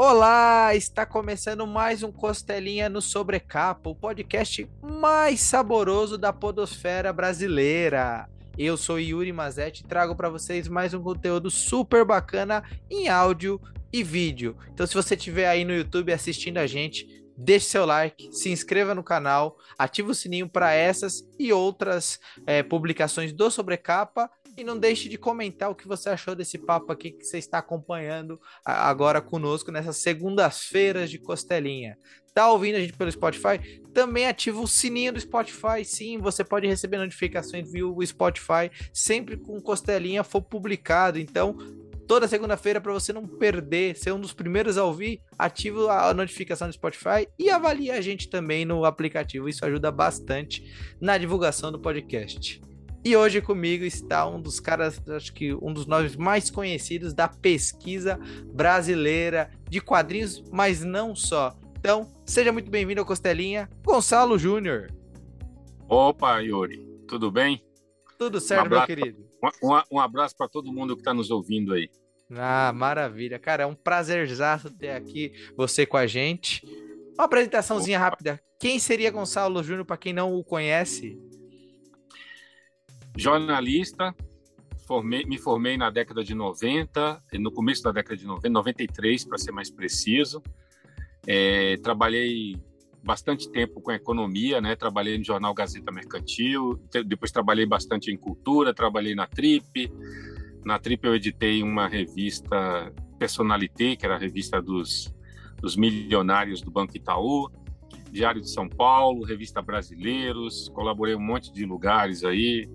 Olá, está começando mais um Costelinha no Sobrecapa, o podcast mais saboroso da podosfera brasileira. Eu sou Yuri Mazetti e trago para vocês mais um conteúdo super bacana em áudio e vídeo. Então, se você estiver aí no YouTube assistindo a gente, deixe seu like, se inscreva no canal, ative o sininho para essas e outras é, publicações do Sobrecapa e não deixe de comentar o que você achou desse papo aqui que você está acompanhando agora conosco nessas segundas-feiras de Costelinha. Tá ouvindo a gente pelo Spotify? Também ativa o sininho do Spotify. Sim, você pode receber notificações via o Spotify sempre com Costelinha for publicado. Então, toda segunda-feira para você não perder, ser um dos primeiros a ouvir, ativa a notificação do Spotify e avalie a gente também no aplicativo. Isso ajuda bastante na divulgação do podcast. E hoje comigo está um dos caras, acho que um dos nomes mais conhecidos da pesquisa brasileira de quadrinhos, mas não só. Então, seja muito bem-vindo ao Costelinha, Gonçalo Júnior. Opa, Yuri, tudo bem? Tudo certo, um meu querido. Um, um, um abraço para todo mundo que está nos ouvindo aí. Ah, maravilha. Cara, é um prazerzaço ter aqui você com a gente. Uma apresentaçãozinha Opa. rápida. Quem seria Gonçalo Júnior, para quem não o conhece? Jornalista, formei, me formei na década de 90, no começo da década de 90, 93 para ser mais preciso. É, trabalhei bastante tempo com economia, né? Trabalhei no jornal Gazeta Mercantil, depois trabalhei bastante em cultura, trabalhei na Trip. Na Trip eu editei uma revista Personalité, que era a revista dos, dos milionários do Banco Itaú. Diário de São Paulo, Revista Brasileiros, colaborei um monte de lugares aí,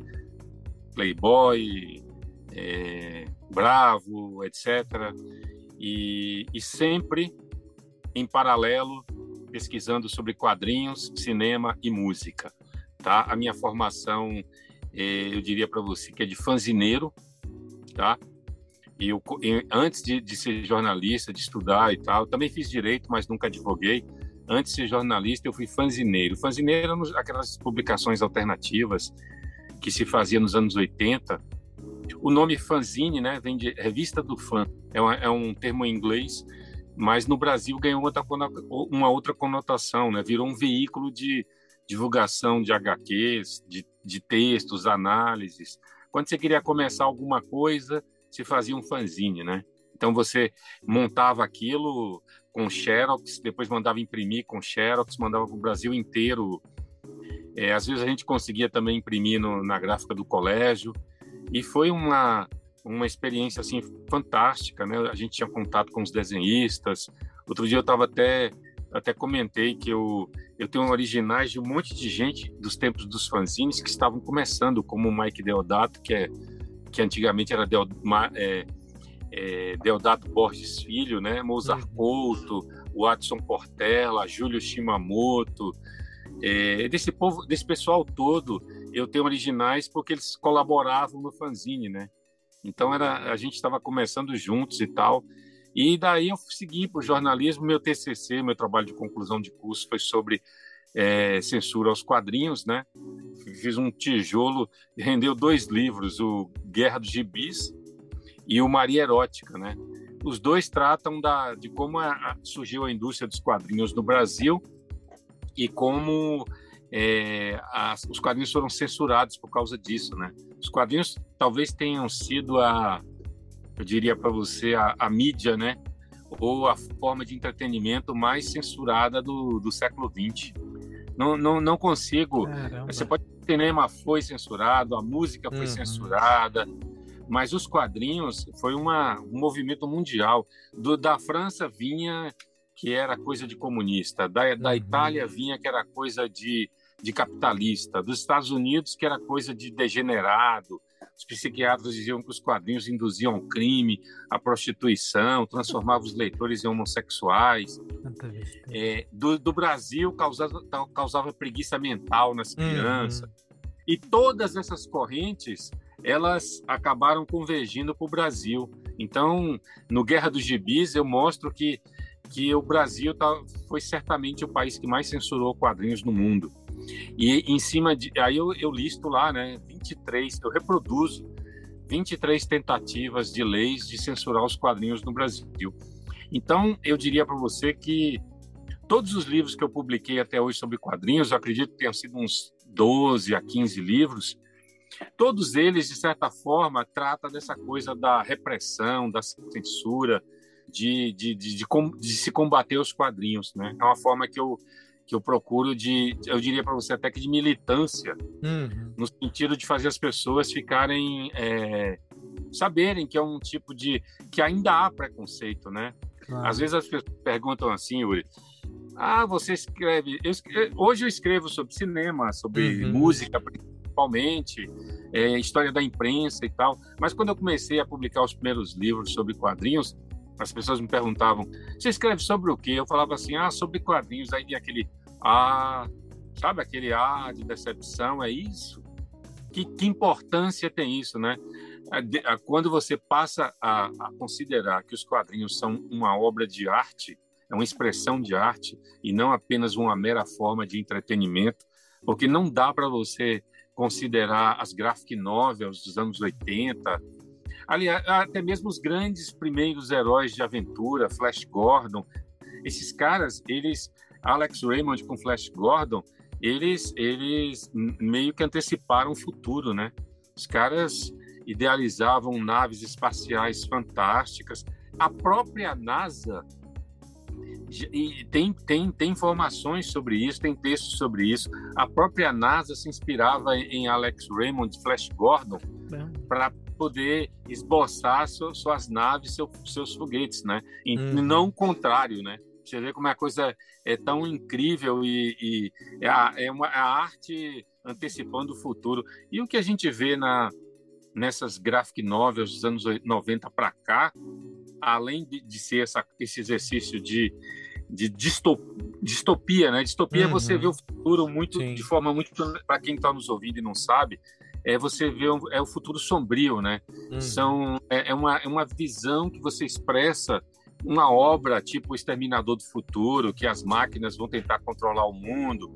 Playboy, é, Bravo, etc. E, e sempre em paralelo pesquisando sobre quadrinhos, cinema e música. Tá? A minha formação, é, eu diria para você que é de fanzineiro, tá? E eu, antes de, de, ser jornalista, de estudar e tal, também fiz direito, mas nunca advoguei. Antes de ser jornalista, eu fui fanzineiro. Fanzineiro, aquelas publicações alternativas que se fazia nos anos 80. O nome fanzine né, vem de revista do fã, é, uma, é um termo em inglês, mas no Brasil ganhou outra, uma outra conotação, né? virou um veículo de divulgação de HQs, de, de textos, análises. Quando você queria começar alguma coisa, se fazia um fanzine, né? Então você montava aquilo com xerox, depois mandava imprimir com xerox, mandava para o Brasil inteiro é, às vezes a gente conseguia também imprimir no, na gráfica do colégio e foi uma uma experiência assim fantástica, né? A gente tinha contato com os desenhistas. Outro dia eu estava até até comentei que eu eu tenho originais de um monte de gente dos tempos dos fanzines que estavam começando, como o Mike Deodato, que é que antigamente era Del, é, é, Deodato Borges Filho, né? Mozart uhum. Couto, Watson Portela, Júlio Shimamoto, é, desse povo, desse pessoal todo, eu tenho originais porque eles colaboravam no fanzine, né? Então era, a gente estava começando juntos e tal. E daí eu segui para o jornalismo. Meu TCC, meu trabalho de conclusão de curso, foi sobre é, censura aos quadrinhos, né? Fiz um tijolo, rendeu dois livros, o Guerra dos Gibis e o Maria Erótica, né? Os dois tratam da, de como a, a, surgiu a indústria dos quadrinhos no Brasil e como é, as, os quadrinhos foram censurados por causa disso, né? Os quadrinhos talvez tenham sido a, eu diria para você, a, a, mídia, né? Ou a forma de entretenimento mais censurada do, do século XX. Não, não, não consigo. Caramba. Você pode. O cinema foi censurado, a música foi uhum. censurada, mas os quadrinhos foi uma, um movimento mundial. Do, da França vinha que era coisa de comunista, da, da uhum. Itália vinha que era coisa de, de capitalista, dos Estados Unidos que era coisa de degenerado. Os psiquiatras diziam que os quadrinhos induziam crime, a prostituição, transformavam os leitores em homossexuais. É, do, do, Brasil causava, causava preguiça mental nas uhum. crianças. Uhum. E todas essas correntes elas acabaram convergindo para o Brasil. Então, no Guerra dos Gibis, eu mostro que que o Brasil tá, foi certamente o país que mais censurou quadrinhos no mundo. E em cima de. Aí eu, eu listo lá, né? 23, eu reproduzo 23 tentativas de leis de censurar os quadrinhos no Brasil. Então, eu diria para você que todos os livros que eu publiquei até hoje sobre quadrinhos, acredito que tenham sido uns 12 a 15 livros, todos eles, de certa forma, tratam dessa coisa da repressão, da censura, de, de, de, de, de se combater os quadrinhos. Né? É uma forma que eu, que eu procuro de, eu diria para você até que de militância, uhum. no sentido de fazer as pessoas ficarem, é, saberem que é um tipo de, que ainda há preconceito, né? Claro. Às vezes as pessoas perguntam assim, Yuri, ah, você escreve, eu escrevo, hoje eu escrevo sobre cinema, sobre uhum. música principalmente, é, história da imprensa e tal, mas quando eu comecei a publicar os primeiros livros sobre quadrinhos, as pessoas me perguntavam: você escreve sobre o quê? Eu falava assim: ah, sobre quadrinhos. Aí aquele ah, sabe aquele ah de decepção? É isso? Que, que importância tem isso, né? Quando você passa a, a considerar que os quadrinhos são uma obra de arte, é uma expressão de arte e não apenas uma mera forma de entretenimento, porque não dá para você considerar as graphic novels dos anos 80, Aliás, até mesmo os grandes primeiros heróis de aventura, Flash Gordon, esses caras, eles, Alex Raymond com Flash Gordon, eles, eles meio que anteciparam o futuro, né? Os caras idealizavam naves espaciais fantásticas. A própria NASA e tem, tem, tem informações sobre isso, tem textos sobre isso. A própria NASA se inspirava em Alex Raymond, Flash Gordon, para poder esboçar suas naves, seus foguetes, né? E uhum. não o contrário, né? Você vê como a coisa é tão incrível e, e é, a, é uma é a arte antecipando o futuro. E o que a gente vê na, nessas graphic novels dos anos 90 para cá, além de, de ser essa, esse exercício de, de distopia, né? Distopia uhum. é você vê o futuro muito Sim. de forma muito para quem está nos ouvindo e não sabe, é você vê é o futuro sombrio, né? Uhum. São é, é, uma é uma visão que você expressa uma obra tipo o Exterminador do Futuro, que as máquinas vão tentar controlar o mundo,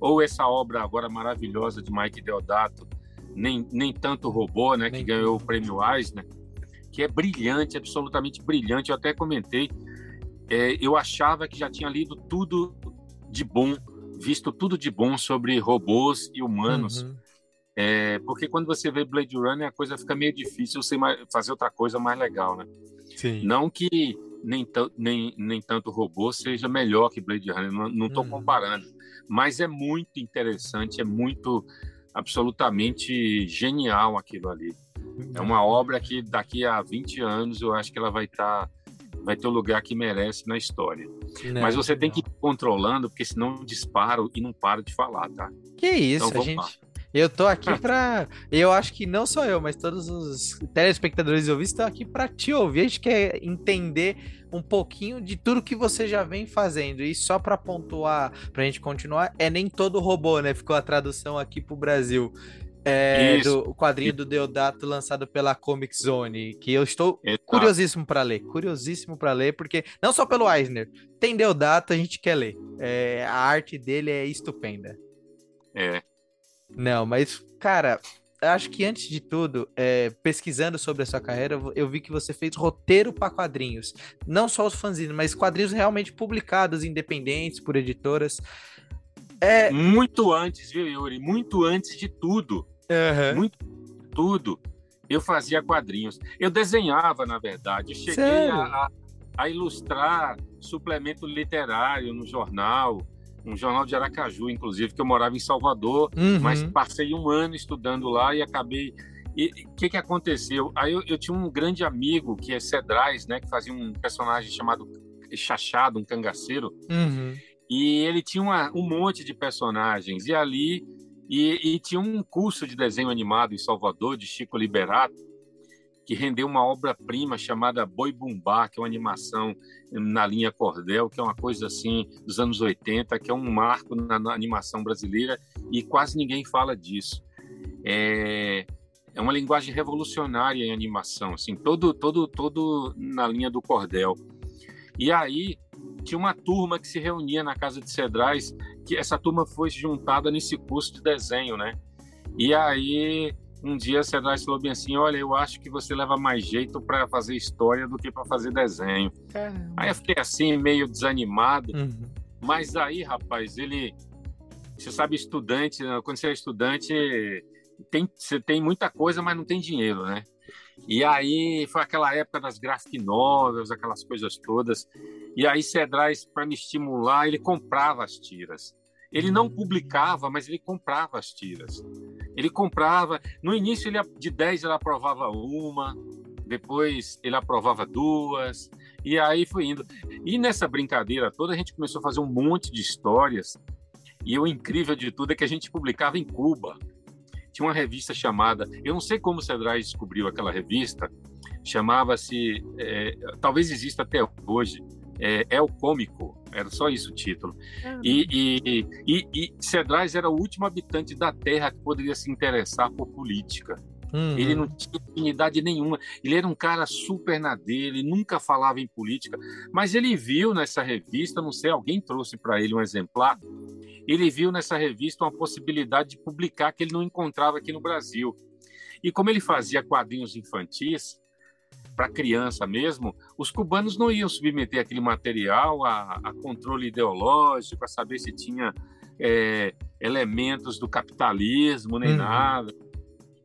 ou essa obra agora maravilhosa de Mike Deodato, nem nem tanto robô, né? Nem que ganhou o prêmio Eisner, que é brilhante, absolutamente brilhante. Eu até comentei, é, eu achava que já tinha lido tudo de bom, visto tudo de bom sobre robôs e humanos. Uhum é, porque quando você vê Blade Runner, a coisa fica meio difícil você fazer outra coisa mais legal, né? Sim. Não que nem, nem, nem tanto robô seja melhor que Blade Runner, não estou uhum. comparando. Mas é muito interessante, é muito absolutamente genial aquilo ali. É uma obra que daqui a 20 anos eu acho que ela vai estar. Tá, vai ter o lugar que merece na história. Não, Mas você tem que ir controlando, porque senão dispara e não para de falar, tá? Que isso, então, a gente. Lá. Eu tô aqui pra. Eu acho que não só eu, mas todos os telespectadores e ouvintes estão aqui para te ouvir. A gente quer entender um pouquinho de tudo que você já vem fazendo. E só para pontuar, pra gente continuar, é nem todo robô, né? Ficou a tradução aqui pro Brasil. É, do quadrinho do Deodato lançado pela Comic Zone, que eu estou Exato. curiosíssimo para ler, curiosíssimo para ler, porque não só pelo Eisner, tem Deodato, a gente quer ler. É, a arte dele é estupenda. É, não, mas, cara, acho que antes de tudo, é, pesquisando sobre a sua carreira, eu vi que você fez roteiro para quadrinhos. Não só os fanzines, mas quadrinhos realmente publicados, independentes, por editoras. É... Muito antes, viu, Yuri? Muito antes de tudo. Uhum. Muito tudo. Eu fazia quadrinhos. Eu desenhava, na verdade. Eu cheguei a, a ilustrar suplemento literário no jornal um jornal de Aracaju, inclusive, que eu morava em Salvador, uhum. mas passei um ano estudando lá e acabei. E o que, que aconteceu? Aí eu, eu, tinha um grande amigo que é Cedrais, né, que fazia um personagem chamado Chachado, um cangaceiro, uhum. e ele tinha uma, um monte de personagens, e ali. E, e tinha um curso de desenho animado em Salvador, de Chico Liberato, que rendeu uma obra-prima chamada Boi Bumbá, que é uma animação na linha Cordel, que é uma coisa assim dos anos 80, que é um marco na, na animação brasileira e quase ninguém fala disso. É, é uma linguagem revolucionária em animação, assim, todo, todo, todo na linha do Cordel. E aí tinha uma turma que se reunia na casa de Cedrais, que essa turma foi juntada nesse curso de desenho, né? E aí um dia Cedrais falou bem assim: Olha, eu acho que você leva mais jeito para fazer história do que para fazer desenho. Caramba. Aí eu fiquei assim, meio desanimado. Uhum. Mas aí, rapaz, ele. Você sabe, estudante, né? quando você é estudante, tem, você tem muita coisa, mas não tem dinheiro, né? E aí foi aquela época das graphic novels, aquelas coisas todas. E aí Cedrais, para me estimular, ele comprava as tiras. Ele não publicava, mas ele comprava as tiras. Ele comprava. No início, ele, de 10, ele aprovava uma, depois ele aprovava duas, e aí foi indo. E nessa brincadeira toda, a gente começou a fazer um monte de histórias. E o incrível de tudo é que a gente publicava em Cuba. Tinha uma revista chamada. Eu não sei como o Cedrais descobriu aquela revista, chamava-se. É, talvez exista até hoje é, é o cômico, era só isso o título. Uhum. E, e, e, e Cedrais era o último habitante da Terra que poderia se interessar por política. Uhum. Ele não tinha afinidade nenhuma. Ele era um cara super na dele, nunca falava em política. Mas ele viu nessa revista, não sei, alguém trouxe para ele um exemplar. Ele viu nessa revista uma possibilidade de publicar que ele não encontrava aqui no Brasil. E como ele fazia quadrinhos infantis, para criança mesmo, os cubanos não iam submeter aquele material a, a controle ideológico, para saber se tinha é, elementos do capitalismo, nem uhum. nada,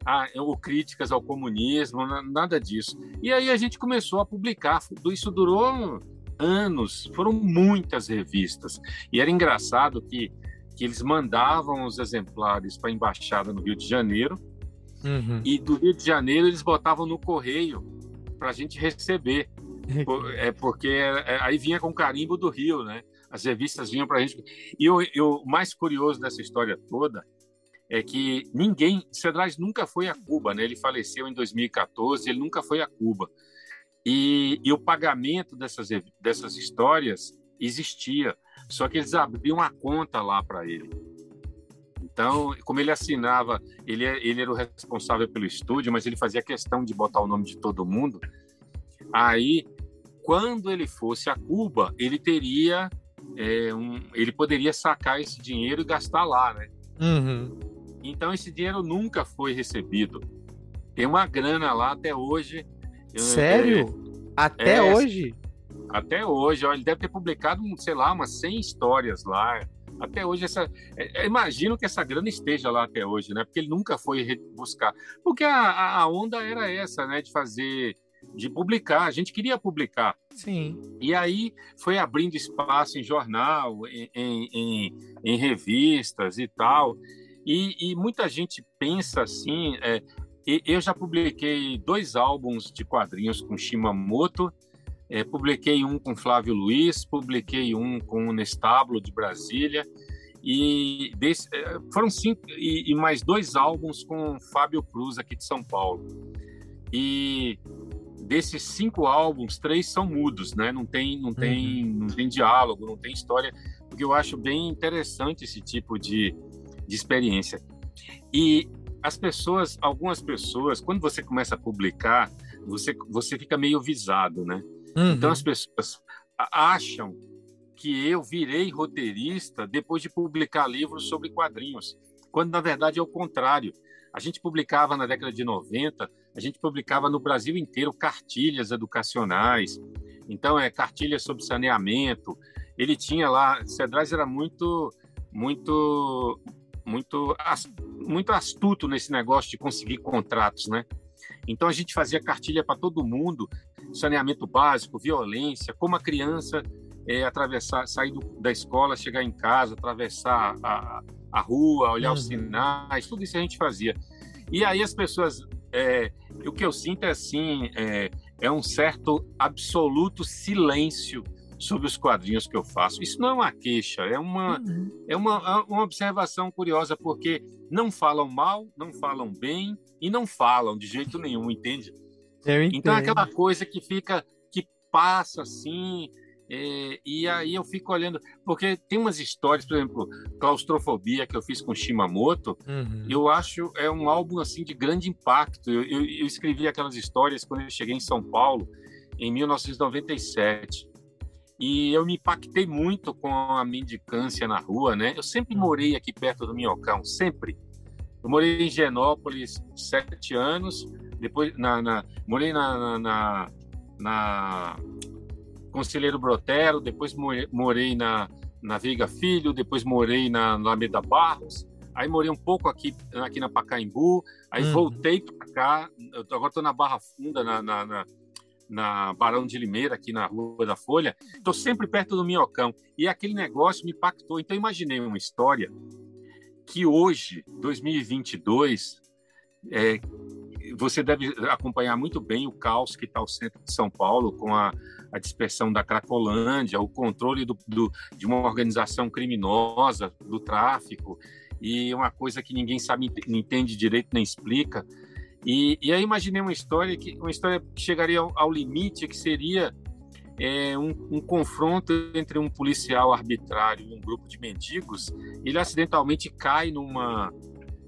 ah, ou críticas ao comunismo, nada disso. E aí a gente começou a publicar, isso durou anos, foram muitas revistas. E era engraçado que, que eles mandavam os exemplares para a embaixada no Rio de Janeiro, uhum. e do Rio de Janeiro eles botavam no correio para a gente receber. é porque é, aí vinha com carimbo do Rio, né? As revistas vinham para a gente. E o, mais curioso dessa história toda é que ninguém, Cedrais nunca foi a Cuba, né? Ele faleceu em 2014, ele nunca foi a Cuba. E, e o pagamento dessas dessas histórias existia, só que eles abriam a conta lá para ele. Então, como ele assinava, ele, é, ele era o responsável pelo estúdio, mas ele fazia questão de botar o nome de todo mundo. Aí, quando ele fosse a Cuba, ele teria, é, um, ele poderia sacar esse dinheiro e gastar lá, né? Uhum. Então, esse dinheiro nunca foi recebido. Tem uma grana lá até hoje. Sério? É, até é, hoje? Até hoje. Ó, ele deve ter publicado, sei lá, umas 100 histórias lá até hoje essa é, é, imagino que essa grana esteja lá até hoje, né? Porque ele nunca foi buscar, porque a, a onda era essa, né? De fazer, de publicar. A gente queria publicar. Sim. E aí foi abrindo espaço em jornal, em, em, em, em revistas e tal. E, e, muita gente pensa assim. É, eu já publiquei dois álbuns de quadrinhos com Shimamoto é, publiquei um com Flávio Luiz, publiquei um com o Nestablo de Brasília e desse, é, foram cinco e, e, mais dois álbuns com Fábio Cruz aqui de São Paulo. E desses cinco álbuns, três são mudos, né? Não tem, não tem, uhum. não tem diálogo, não tem história, porque eu acho bem interessante esse tipo de, de experiência. E as pessoas, algumas pessoas, quando você começa a publicar, você você fica meio visado, né? Uhum. Então as pessoas acham que eu virei roteirista depois de publicar livros sobre quadrinhos, quando na verdade é o contrário. A gente publicava na década de 90, a gente publicava no Brasil inteiro cartilhas educacionais. Então, é cartilhas sobre saneamento. Ele tinha lá, Cedrais era muito muito muito muito astuto nesse negócio de conseguir contratos, né? Então a gente fazia cartilha para todo mundo saneamento básico, violência, como a criança é, atravessar, sair do, da escola, chegar em casa, atravessar a, a rua, olhar uhum. os sinais, tudo isso a gente fazia. E aí as pessoas, é, o que eu sinto é assim, é, é um certo absoluto silêncio sobre os quadrinhos que eu faço. Isso não é uma queixa, é uma, uhum. é uma, uma observação curiosa, porque não falam mal, não falam bem e não falam de jeito nenhum, entende? Então é aquela coisa que fica, que passa assim, é, e aí eu fico olhando, porque tem umas histórias, por exemplo, Claustrofobia, que eu fiz com Shimamoto, uhum. eu acho é um álbum assim de grande impacto. Eu, eu, eu, escrevi aquelas histórias quando eu cheguei em São Paulo, em 1997. E eu me impactei muito com a mendicância na rua, né? Eu sempre uhum. morei aqui perto do Minhocão, sempre. Eu morei em Genópolis sete anos, depois na, na morei na, na, na, Conselheiro Brotero, depois morei na, na Veiga Filho, depois morei na Alameda Barros, aí morei um pouco aqui, aqui na Pacaembu, aí uhum. voltei para cá, agora estou na Barra Funda, na, na, na, na, Barão de Limeira, aqui na Rua da Folha, estou sempre perto do Minhocão, e aquele negócio me impactou, então imaginei uma história que hoje, 2022, é, você deve acompanhar muito bem o caos que está o centro de São Paulo com a, a dispersão da Cracolândia, o controle do, do, de uma organização criminosa, do tráfico, e uma coisa que ninguém sabe, entende direito nem explica. E, e aí imaginei uma história que uma história que chegaria ao, ao limite, que seria é, um, um, confronto entre um policial arbitrário e um grupo de mendigos. Ele acidentalmente cai numa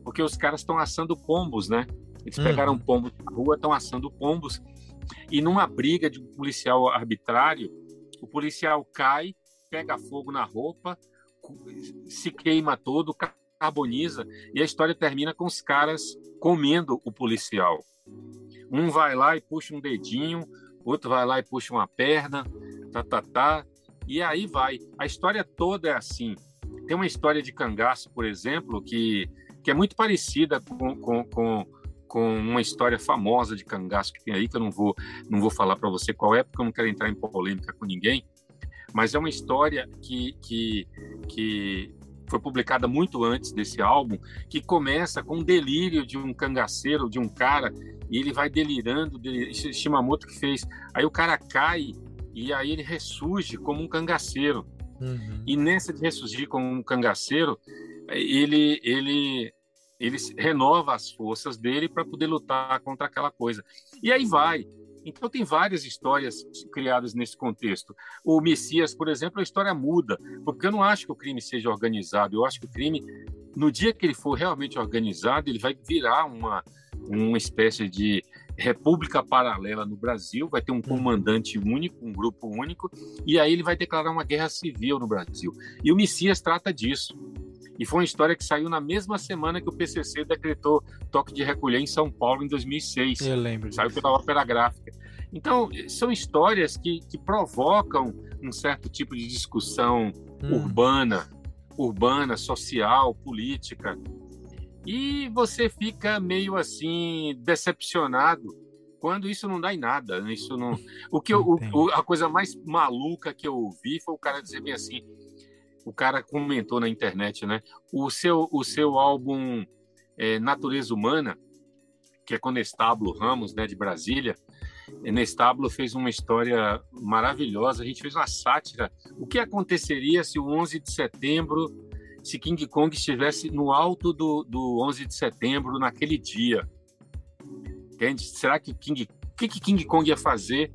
porque os caras estão assando pombos, né? Eles pegaram uhum. pombos na rua, estão assando pombos. E numa briga de um policial arbitrário, o policial cai, pega fogo na roupa, se queima todo, carboniza, e a história termina com os caras comendo o policial. Um vai lá e puxa um dedinho, outro vai lá e puxa uma perna, tá, tá, tá, e aí vai. A história toda é assim. Tem uma história de cangaço, por exemplo, que, que é muito parecida com, com, com com uma história famosa de cangaço que tem aí, que eu não vou, não vou falar para você qual é, porque eu não quero entrar em polêmica com ninguém, mas é uma história que, que, que foi publicada muito antes desse álbum, que começa com um delírio de um cangaceiro, de um cara, e ele vai delirando, delirando Shimamoto que fez. Aí o cara cai e aí ele ressurge como um cangaceiro. Uhum. E nessa de ressurgir como um cangaceiro, ele, ele ele renova as forças dele para poder lutar contra aquela coisa. E aí vai. Então tem várias histórias criadas nesse contexto. O Messias, por exemplo, a história muda, porque eu não acho que o crime seja organizado. Eu acho que o crime, no dia que ele for realmente organizado, ele vai virar uma uma espécie de república paralela no Brasil, vai ter um comandante único, um grupo único, e aí ele vai declarar uma guerra civil no Brasil. E o Messias trata disso. E foi uma história que saiu na mesma semana que o PCC decretou toque de recolher em São Paulo em 2006. Eu lembro. Saiu pela Ópera Gráfica. Então, são histórias que, que provocam um certo tipo de discussão hum. urbana, urbana, social, política. E você fica meio assim decepcionado quando isso não dá em nada. Né? Isso não. O que eu, o, a coisa mais maluca que eu ouvi foi o cara dizer bem assim: o cara comentou na internet, né? O seu, o seu álbum é, Natureza Humana, que é com Nestábulo Ramos, né, de Brasília, Nestábulo fez uma história maravilhosa. A gente fez uma sátira. O que aconteceria se o 11 de setembro, se King Kong estivesse no alto do, do 11 de setembro naquele dia? Entende? Será que King, o que, que King Kong ia fazer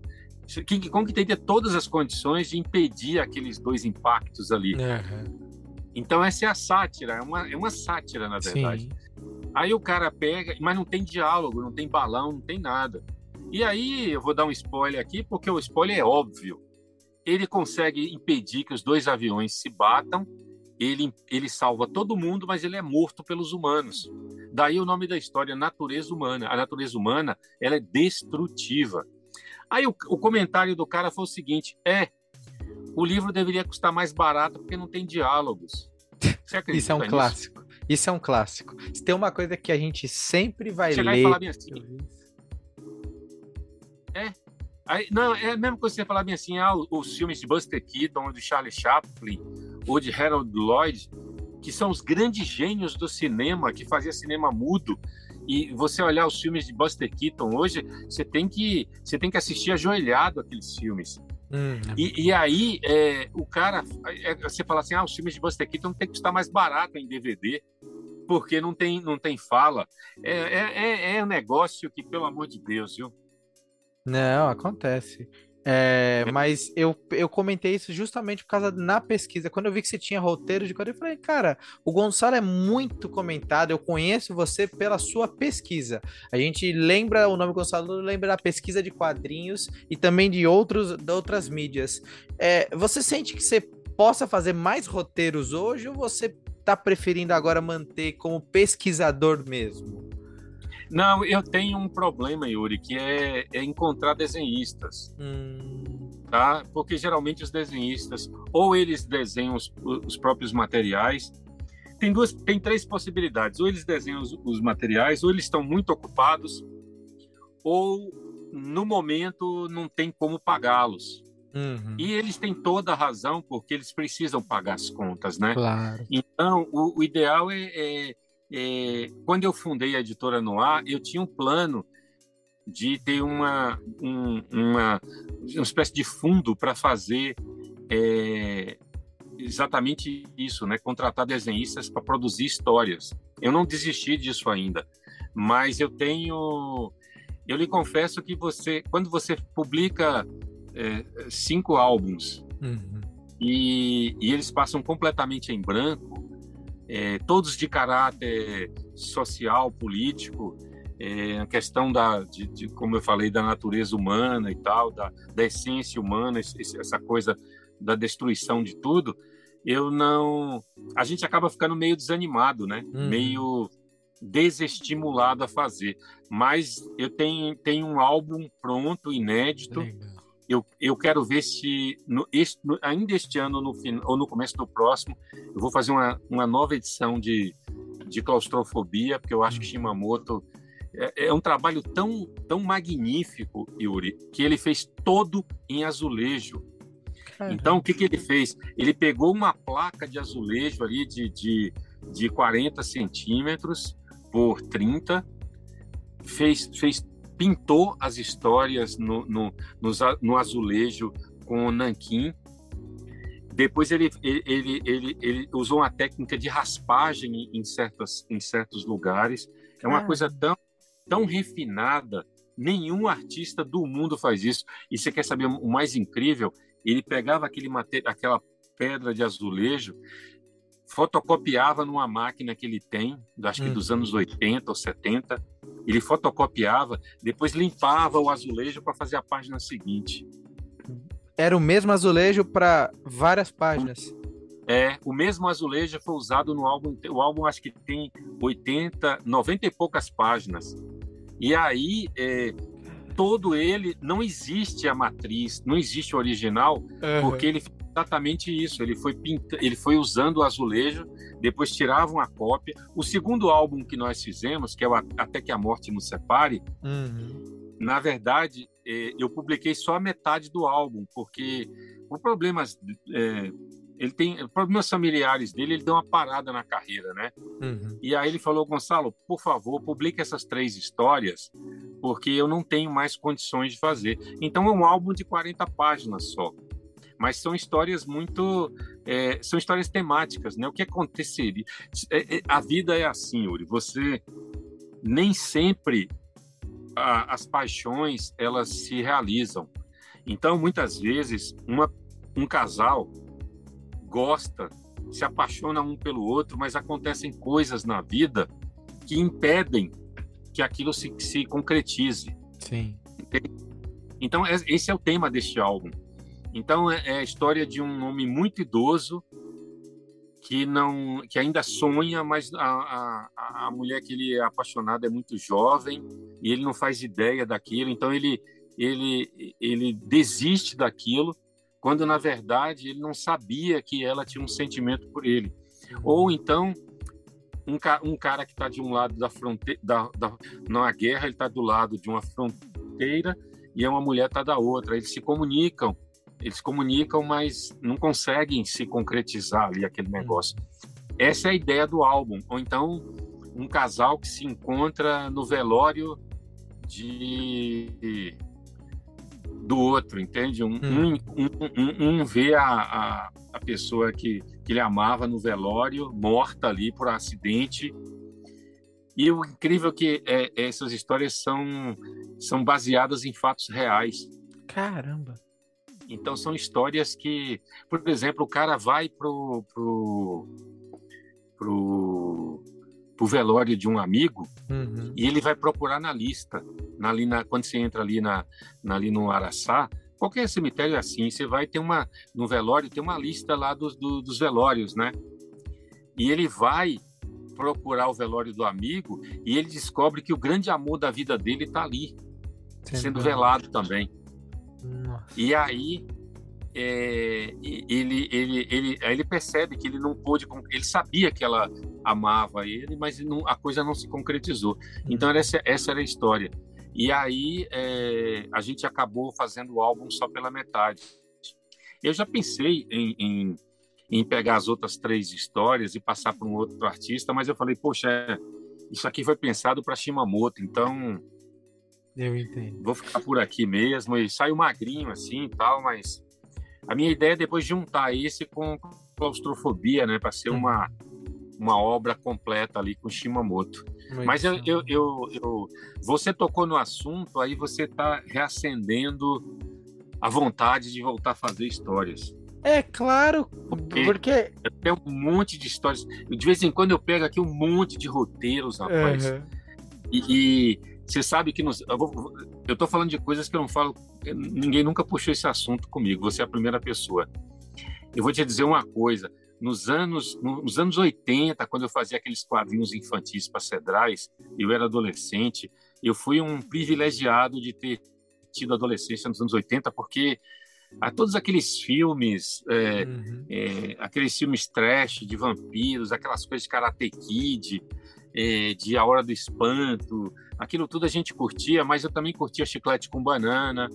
King Kong teria todas as condições de impedir aqueles dois impactos ali. Uhum. Então essa é a sátira, é uma, é uma sátira, na verdade. Sim. Aí o cara pega, mas não tem diálogo, não tem balão, não tem nada. E aí eu vou dar um spoiler aqui, porque o spoiler é óbvio. Ele consegue impedir que os dois aviões se batam, ele, ele salva todo mundo, mas ele é morto pelos humanos. Daí o nome da história, natureza humana. A natureza humana ela é destrutiva. Aí o, o comentário do cara foi o seguinte: é, o livro deveria custar mais barato porque não tem diálogos. Você acredita Isso é um nisso? clássico. Isso é um clássico. Se tem uma coisa que a gente sempre vai Chegar ler. E falar bem assim, é. Aí, não, é mesmo que você falar bem assim, ah, os filmes de Buster Keaton, ou de Charlie Chaplin, ou de Harold Lloyd, que são os grandes gênios do cinema, que fazia cinema mudo, e você olhar os filmes de Buster Keaton hoje, você tem que, você tem que assistir ajoelhado aqueles filmes. Hum. E, e, aí, é, o cara, é, você fala assim: ah, os filmes de Buster Keaton tem que custar mais barato em DVD, porque não tem, não tem fala. É, é, é, é um negócio que, pelo amor de Deus, viu? Não, acontece. É, mas eu, eu comentei isso justamente por causa na pesquisa. Quando eu vi que você tinha roteiro de quadrinhos, eu falei, cara, o Gonçalo é muito comentado. Eu conheço você pela sua pesquisa. A gente lembra o nome Gonçalo, lembra da pesquisa de quadrinhos e também de, outros, de outras mídias. É, você sente que você possa fazer mais roteiros hoje ou você tá preferindo agora manter como pesquisador mesmo? Não, eu tenho um problema, Yuri, que é, é encontrar desenhistas. Hum. Tá? Porque geralmente os desenhistas, ou eles desenham os, os, próprios materiais. Tem, duas, tem três possibilidades. Ou eles desenham os, os materiais, ou eles estão muito ocupados, ou no momento não tem como pagá-los. Uhum. E eles têm toda a razão, porque eles precisam pagar as contas, né? Claro. Então, o, o ideal é, é, é, Quando eu fundei a editora Noir, eu tinha um plano de ter uma, um, uma, uma espécie de fundo para fazer é, exatamente isso, né? Contratar desenhistas para produzir histórias. Eu não desisti disso ainda, mas eu tenho eu lhe confesso que você, quando você publica é, cinco álbuns uhum. e, e, eles passam completamente em branco, é, todos de caráter social, político, é, a questão da, de, de, como eu falei, da natureza humana e tal, da, da essência humana, essa coisa da destruição de tudo, eu não. A gente acaba ficando meio desanimado, né? Uhum. Meio desestimulado a fazer. Mas eu tenho, tenho um álbum pronto, inédito. Eu, eu quero ver se no, este, no, ainda este ano no, ou no começo do próximo eu vou fazer uma, uma nova edição de, de claustrofobia, porque eu acho que. Shimamoto é, é um trabalho tão, tão magnífico, Yuri, que ele fez todo em azulejo. Então, o que, que ele fez? Ele pegou uma placa de azulejo ali de, de, de 40 centímetros, por 30, fez, fez pintou as histórias no, no, no, azulejo com o nanquim. Depois ele, ele, ele, ele, usou uma técnica de raspagem em, certas, em certos lugares. É uma ah. coisa tão, tão refinada. Nenhum artista do mundo faz isso. E você quer saber o mais incrível? Ele pegava aquele aquela pedra de azulejo fotocopiava numa máquina que ele tem, acho que hum. dos anos 80 ou 70. Ele fotocopiava, depois limpava o azulejo para fazer a página seguinte. Era o mesmo azulejo para várias páginas. É, o mesmo azulejo foi usado no álbum. O álbum acho que tem 80, 90 e poucas páginas. E aí, é, todo ele, não existe a matriz, não existe o original, uhum. porque ele exatamente isso. Ele foi pinta... ele foi usando o azulejo, depois tirava uma cópia. O segundo álbum que nós fizemos, que é o Até que a Morte nos Separe, uhum. na verdade, é, eu publiquei só a metade do álbum, porque por problemas é, ele tem problemas familiares dele, ele deu uma parada na carreira, né? Uhum. E aí ele falou, Gonçalo, por favor, publique essas três histórias, porque eu não tenho mais condições de fazer. Então é um álbum de 40 páginas só mas são histórias muito é, são histórias temáticas, né? O que aconteceria? É, é, a vida é assim, Yuri. Você nem sempre a, as paixões elas se realizam. Então, muitas vezes, uma, um casal gosta, se apaixona um pelo outro, mas acontecem coisas na vida que impedem que aquilo se, se concretize. Sim. Então, esse é o tema deste álbum. Então é, é a história de um homem muito idoso que não que ainda sonha, mas a, a, a mulher que ele é apaixonado é muito jovem e ele não faz ideia daquilo. Então ele ele ele desiste daquilo quando na verdade ele não sabia que ela tinha um sentimento por ele. Ou então um, um cara que está de um lado da fronteira, da, da, na guerra, ele está do lado de uma fronteira e uma mulher está da outra. Eles se comunicam eles comunicam, mas não conseguem se concretizar ali aquele hum. negócio. Essa é a ideia do álbum. Ou então, um casal que se encontra no velório de do outro, entende? Um, hum. um, um, um, vê a, a, a, pessoa que, que ele amava no velório, morta ali por acidente. E o incrível é que é, essas histórias são, são baseadas em fatos reais. Caramba! Então são histórias que, por exemplo, o cara vai pro pro, pro, pro velório de um amigo uhum. e ele vai procurar na lista, na, ali na, quando você entra ali na, na ali no Araçá, qualquer cemitério é assim, você vai ter uma no velório tem uma lista lá dos, do, dos velórios, né? E ele vai procurar o velório do amigo e ele descobre que o grande amor da vida dele está ali, sendo velado também. E aí é, ele, ele, ele, aí ele percebe que ele não pôde, ele sabia que ela amava ele, mas não, a coisa não se concretizou. Então uhum. essa, essa era a história. E aí é, a gente acabou fazendo o álbum só pela metade. Eu já pensei em, em, em pegar as outras três histórias e passar para um outro artista, mas eu falei, poxa, isso aqui foi pensado para Shimamoto, então eu entendo. Vou ficar por aqui mesmo e saio magrinho assim e tal, mas a minha ideia é depois juntar esse com claustrofobia, né, para ser uma uma obra completa ali com Shimamoto. Muito Mas eu, eu, eu, eu, você tocou no assunto, aí você está reacendendo a vontade de voltar a fazer histórias. É claro, porque, porque... eu tenho um monte de histórias. De vez em quando eu pego aqui um monte de roteiros, rapaz. Uhum. E, e, você sabe que nos, eu, tô falando de coisas que eu não falo. Ninguém nunca puxou esse assunto comigo. Você é a primeira pessoa. Eu vou te dizer uma coisa nos anos, nos anos 80, quando eu fazia aqueles quadrinhos infantis para Cedrais, eu era adolescente, eu fui um privilegiado de ter tido adolescência nos anos 80, porque a todos aqueles filmes, é, uhum. é, aqueles filmes trash de vampiros, aquelas coisas de Karate Kid, é, de A Hora do Espanto, aquilo tudo a gente curtia, mas eu também curtia Chiclete com Banana,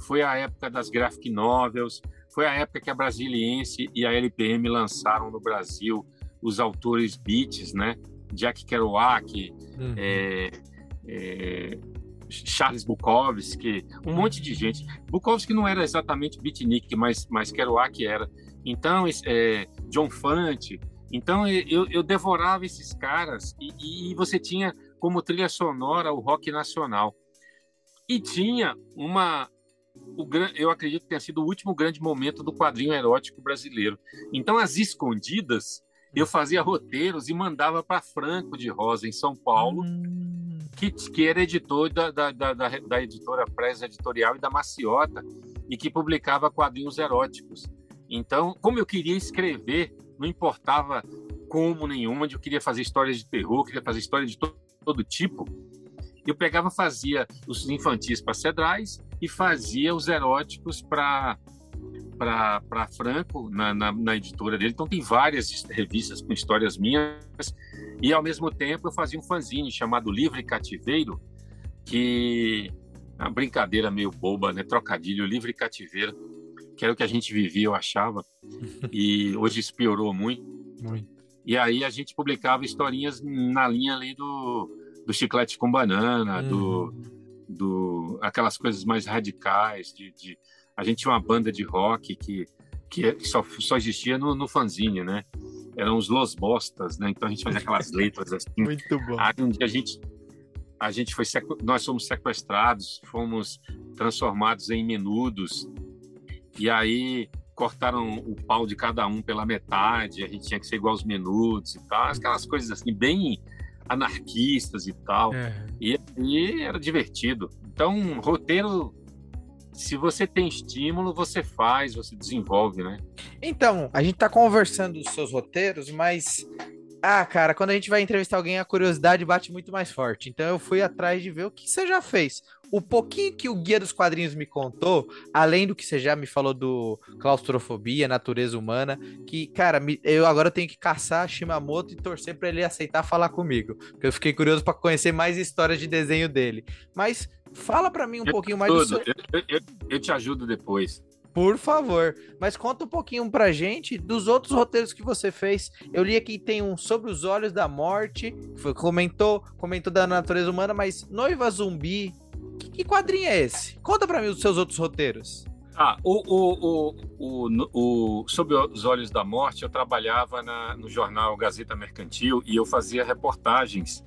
foi a época das graphic novels, foi a época que a Brasiliense e a LPM lançaram no Brasil os autores beats, né? Jack Kerouac, uhum. é, é, Charles Bukowski, um monte de gente. Bukowski não era exatamente beatnik, mas, mas Kerouac era. Então, é, John Fante. Então, eu, eu devorava esses caras e, e você tinha como trilha sonora o rock nacional. E tinha uma, o, eu acredito que tenha sido o último grande momento do quadrinho erótico brasileiro. Então, as escondidas, eu fazia roteiros e mandava para Franco de Rosa, em São Paulo, hum. que, que era editor da, da, da, da editora Press Editorial e da Maciota, e que publicava quadrinhos eróticos. Então, como eu queria escrever, não importava como nenhum, onde eu queria fazer histórias de terror, queria fazer histórias de todo, todo tipo, eu pegava, fazia os infantis para Cedrais e fazia os eróticos para para Franco na, na, na, editora dele. Então tem várias revistas com histórias minhas e ao mesmo tempo eu fazia um fanzine chamado Livre Cativeiro, que é uma brincadeira meio boba, né? Trocadilho, Livre Cativeiro, que era o que a gente vivia, eu achava. E hoje isso piorou muito. muito. E aí a gente publicava historinhas na linha ali do, do chiclete com banana, hum. do do aquelas coisas mais radicais de, de, a gente tinha uma banda de rock que que só, só existia no, no fanzine, né? Eram os Los Bostas, né? Então a gente fazia aquelas letras assim. Muito bom. Aí um dia a gente a gente foi nós fomos sequestrados, fomos transformados em menudos. E aí cortaram o pau de cada um pela metade, a gente tinha que ser igual aos menudos e tal, aquelas coisas assim bem anarquistas e tal. É. E, e era divertido. Então, roteiro se você tem estímulo, você faz, você desenvolve, né? Então, a gente tá conversando dos seus roteiros, mas ah, cara, quando a gente vai entrevistar alguém, a curiosidade bate muito mais forte. Então eu fui atrás de ver o que você já fez. O pouquinho que o Guia dos Quadrinhos me contou, além do que você já me falou do claustrofobia, natureza humana, que, cara, eu agora tenho que caçar Shimamoto e torcer para ele aceitar falar comigo. Porque eu fiquei curioso para conhecer mais histórias de desenho dele. Mas fala para mim um eu pouquinho mais do seu... eu, eu, eu te ajudo depois. Por favor. Mas conta um pouquinho pra gente dos outros roteiros que você fez. Eu li aqui tem um Sobre os Olhos da Morte, foi, comentou, comentou da natureza humana, mas Noiva Zumbi. Que, que quadrinho é esse? Conta pra mim os seus outros roteiros. Ah, o, o, o, o, Sob os Olhos da Morte, eu trabalhava na, no jornal Gazeta Mercantil e eu fazia reportagens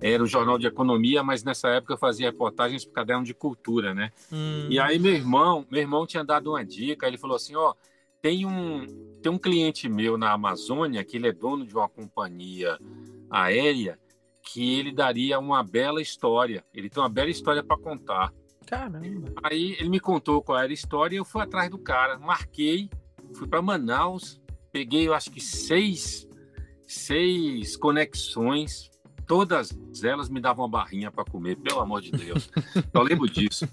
era o jornal de economia, mas nessa época eu fazia reportagens para o caderno de cultura, né? Hum. E aí meu irmão, meu irmão tinha dado uma dica, ele falou assim, ó, tem um tem um cliente meu na Amazônia que ele é dono de uma companhia aérea que ele daria uma bela história. Ele tem uma bela história para contar. Caramba. Aí ele me contou qual era a história e eu fui atrás do cara, marquei, fui para Manaus, peguei eu acho que seis seis conexões, todas elas me davam uma barrinha para comer, pelo amor de Deus. Eu lembro disso.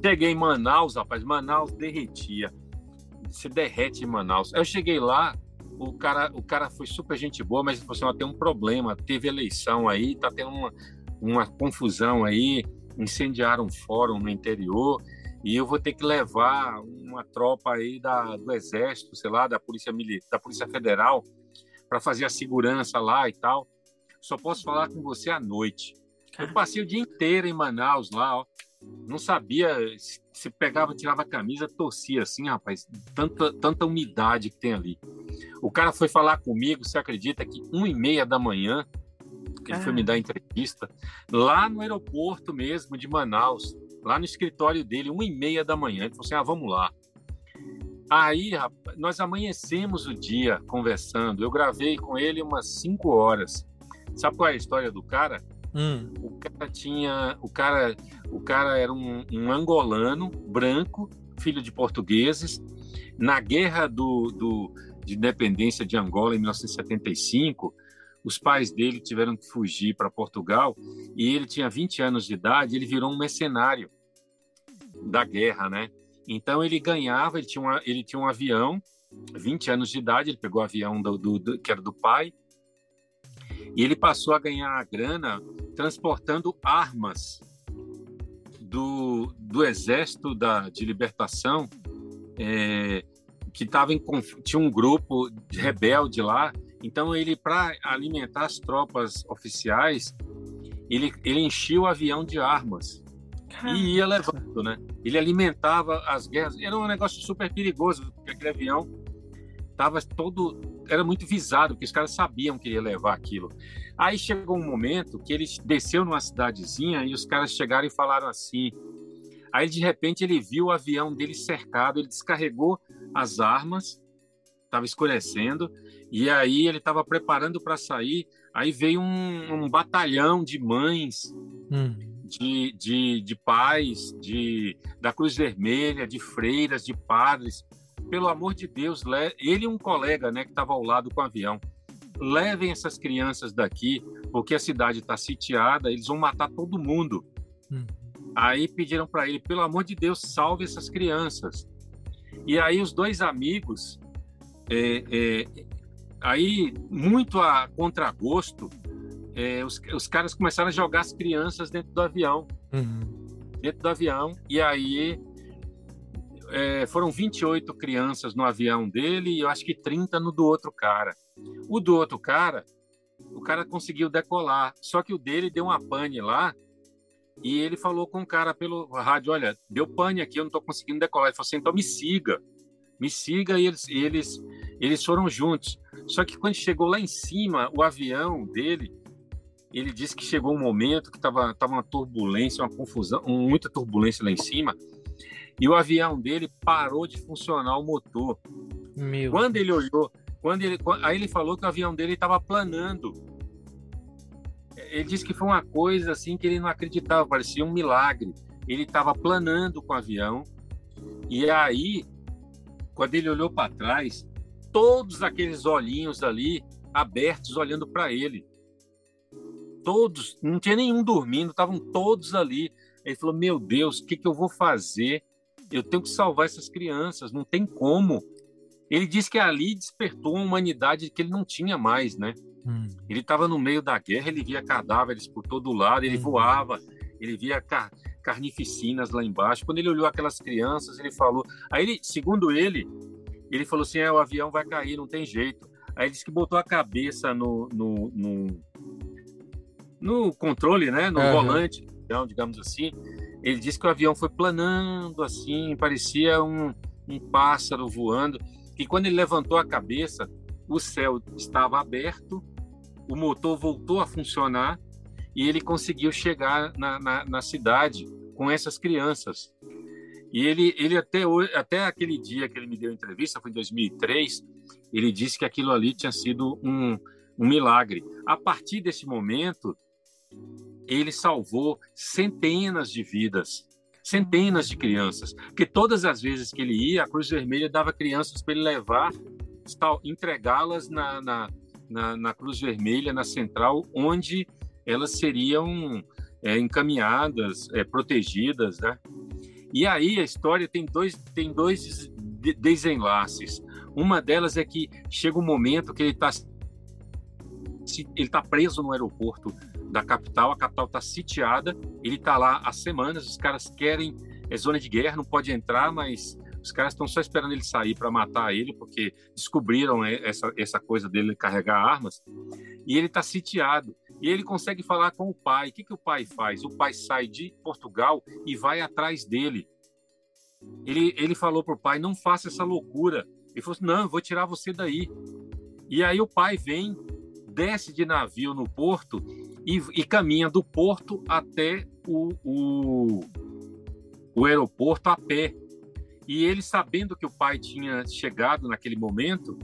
Cheguei em Manaus, rapaz, Manaus derretia. Se derrete em Manaus. Eu cheguei lá, o cara, o cara foi super gente boa, mas ele falou assim: tem um problema, teve eleição aí, tá tendo uma, uma confusão aí, incendiaram um fórum no interior e eu vou ter que levar uma tropa aí da, do exército, sei lá, da polícia militar, da polícia federal para fazer a segurança lá e tal. Só posso falar com você à noite. Eu passei o dia inteiro em Manaus lá, ó. Não sabia se pegava, tirava a camisa, torcia assim, rapaz. Tanta, tanta umidade que tem ali. O cara foi falar comigo, você acredita que uma e meia da manhã, ele foi me dar entrevista, lá no aeroporto mesmo de Manaus lá no escritório dele, uma e meia da manhã. Ele falou assim: ah, vamos lá. Aí, rapaz, nós amanhecemos o dia conversando. Eu gravei com ele umas cinco horas. Sabe qual é a história do cara? Hum. O cara tinha, o cara, o cara era um, um, angolano branco, filho de portugueses. Na guerra do, do, de independência de Angola em 1975, os pais dele tiveram que fugir para Portugal e ele tinha 20 anos de idade, ele virou um mercenário da guerra, né? Então ele ganhava, ele tinha, uma, ele tinha um avião, 20 anos de idade, ele pegou o avião do, do, do, que era do pai, e ele passou a ganhar a grana transportando armas do, do exército da, de libertação, é, que tava em, tinha um grupo de rebelde lá então ele para alimentar as tropas oficiais, ele, ele enchia o avião de armas e ia levando, né? Ele alimentava as guerras. Era um negócio super perigoso, porque aquele avião estava todo era muito visado, porque os caras sabiam que ia levar aquilo. Aí chegou um momento que ele desceu numa cidadezinha e os caras chegaram e falaram assim. Aí de repente ele viu o avião dele cercado, ele descarregou as armas, estava escurecendo, e aí ele estava preparando para sair, aí veio um, um batalhão de mães, hum. de, de, de pais, de, da Cruz Vermelha, de freiras, de padres. Pelo amor de Deus, ele e um colega né, que estava ao lado com o avião. Levem essas crianças daqui, porque a cidade está sitiada, eles vão matar todo mundo. Hum. Aí pediram para ele, pelo amor de Deus, salve essas crianças. E aí os dois amigos, é, é, Aí, muito a contragosto, é, os, os caras começaram a jogar as crianças dentro do avião. Uhum. Dentro do avião. E aí é, foram 28 crianças no avião dele e eu acho que 30 no do outro cara. O do outro cara, o cara conseguiu decolar. Só que o dele deu uma pane lá e ele falou com o cara pelo rádio: Olha, deu pane aqui, eu não estou conseguindo decolar. Ele falou assim: então me siga. Me siga e eles, eles, eles foram juntos. Só que quando chegou lá em cima, o avião dele, ele disse que chegou um momento que estava tava uma turbulência, uma confusão, muita turbulência lá em cima, e o avião dele parou de funcionar o motor. Meu quando ele olhou, quando ele, aí ele falou que o avião dele estava planando. Ele disse que foi uma coisa assim que ele não acreditava, parecia um milagre. Ele estava planando com o avião, e aí, quando ele olhou para trás, todos aqueles olhinhos ali abertos olhando para ele. Todos, não tinha nenhum dormindo, estavam todos ali. Ele falou: Meu Deus, o que, que eu vou fazer? Eu tenho que salvar essas crianças, não tem como. Ele disse que ali despertou uma humanidade que ele não tinha mais, né? Hum. Ele estava no meio da guerra, ele via cadáveres por todo lado, ele hum. voava, ele via car carnificinas lá embaixo. Quando ele olhou aquelas crianças, ele falou. Aí, ele, segundo ele, ele falou assim: é, o avião vai cair, não tem jeito. Aí ele disse que botou a cabeça no, no, no, no controle, né? No volante, então, digamos assim. Ele disse que o avião foi planando assim, parecia um, um pássaro voando. E quando ele levantou a cabeça, o céu estava aberto, o motor voltou a funcionar e ele conseguiu chegar na, na, na cidade com essas crianças. E ele, ele até, hoje, até aquele dia que ele me deu entrevista, foi em 2003, ele disse que aquilo ali tinha sido um, um milagre. A partir desse momento, ele salvou centenas de vidas, centenas de crianças, porque todas as vezes que ele ia, a Cruz Vermelha dava crianças para ele levar, entregá-las na, na, na, na Cruz Vermelha, na central, onde elas seriam é, encaminhadas, é, protegidas, né? E aí a história tem dois, tem dois desenlaces. Uma delas é que chega um momento que ele está ele tá preso no aeroporto da capital, a capital está sitiada, ele está lá há semanas, os caras querem, é zona de guerra, não pode entrar, mas os caras estão só esperando ele sair para matar ele, porque descobriram essa, essa coisa dele carregar armas, e ele está sitiado. E ele consegue falar com o pai. O que, que o pai faz? O pai sai de Portugal e vai atrás dele. Ele, ele falou para o pai: não faça essa loucura. Ele falou assim, não, vou tirar você daí. E aí o pai vem, desce de navio no porto e, e caminha do porto até o, o, o aeroporto a pé. E ele, sabendo que o pai tinha chegado naquele momento,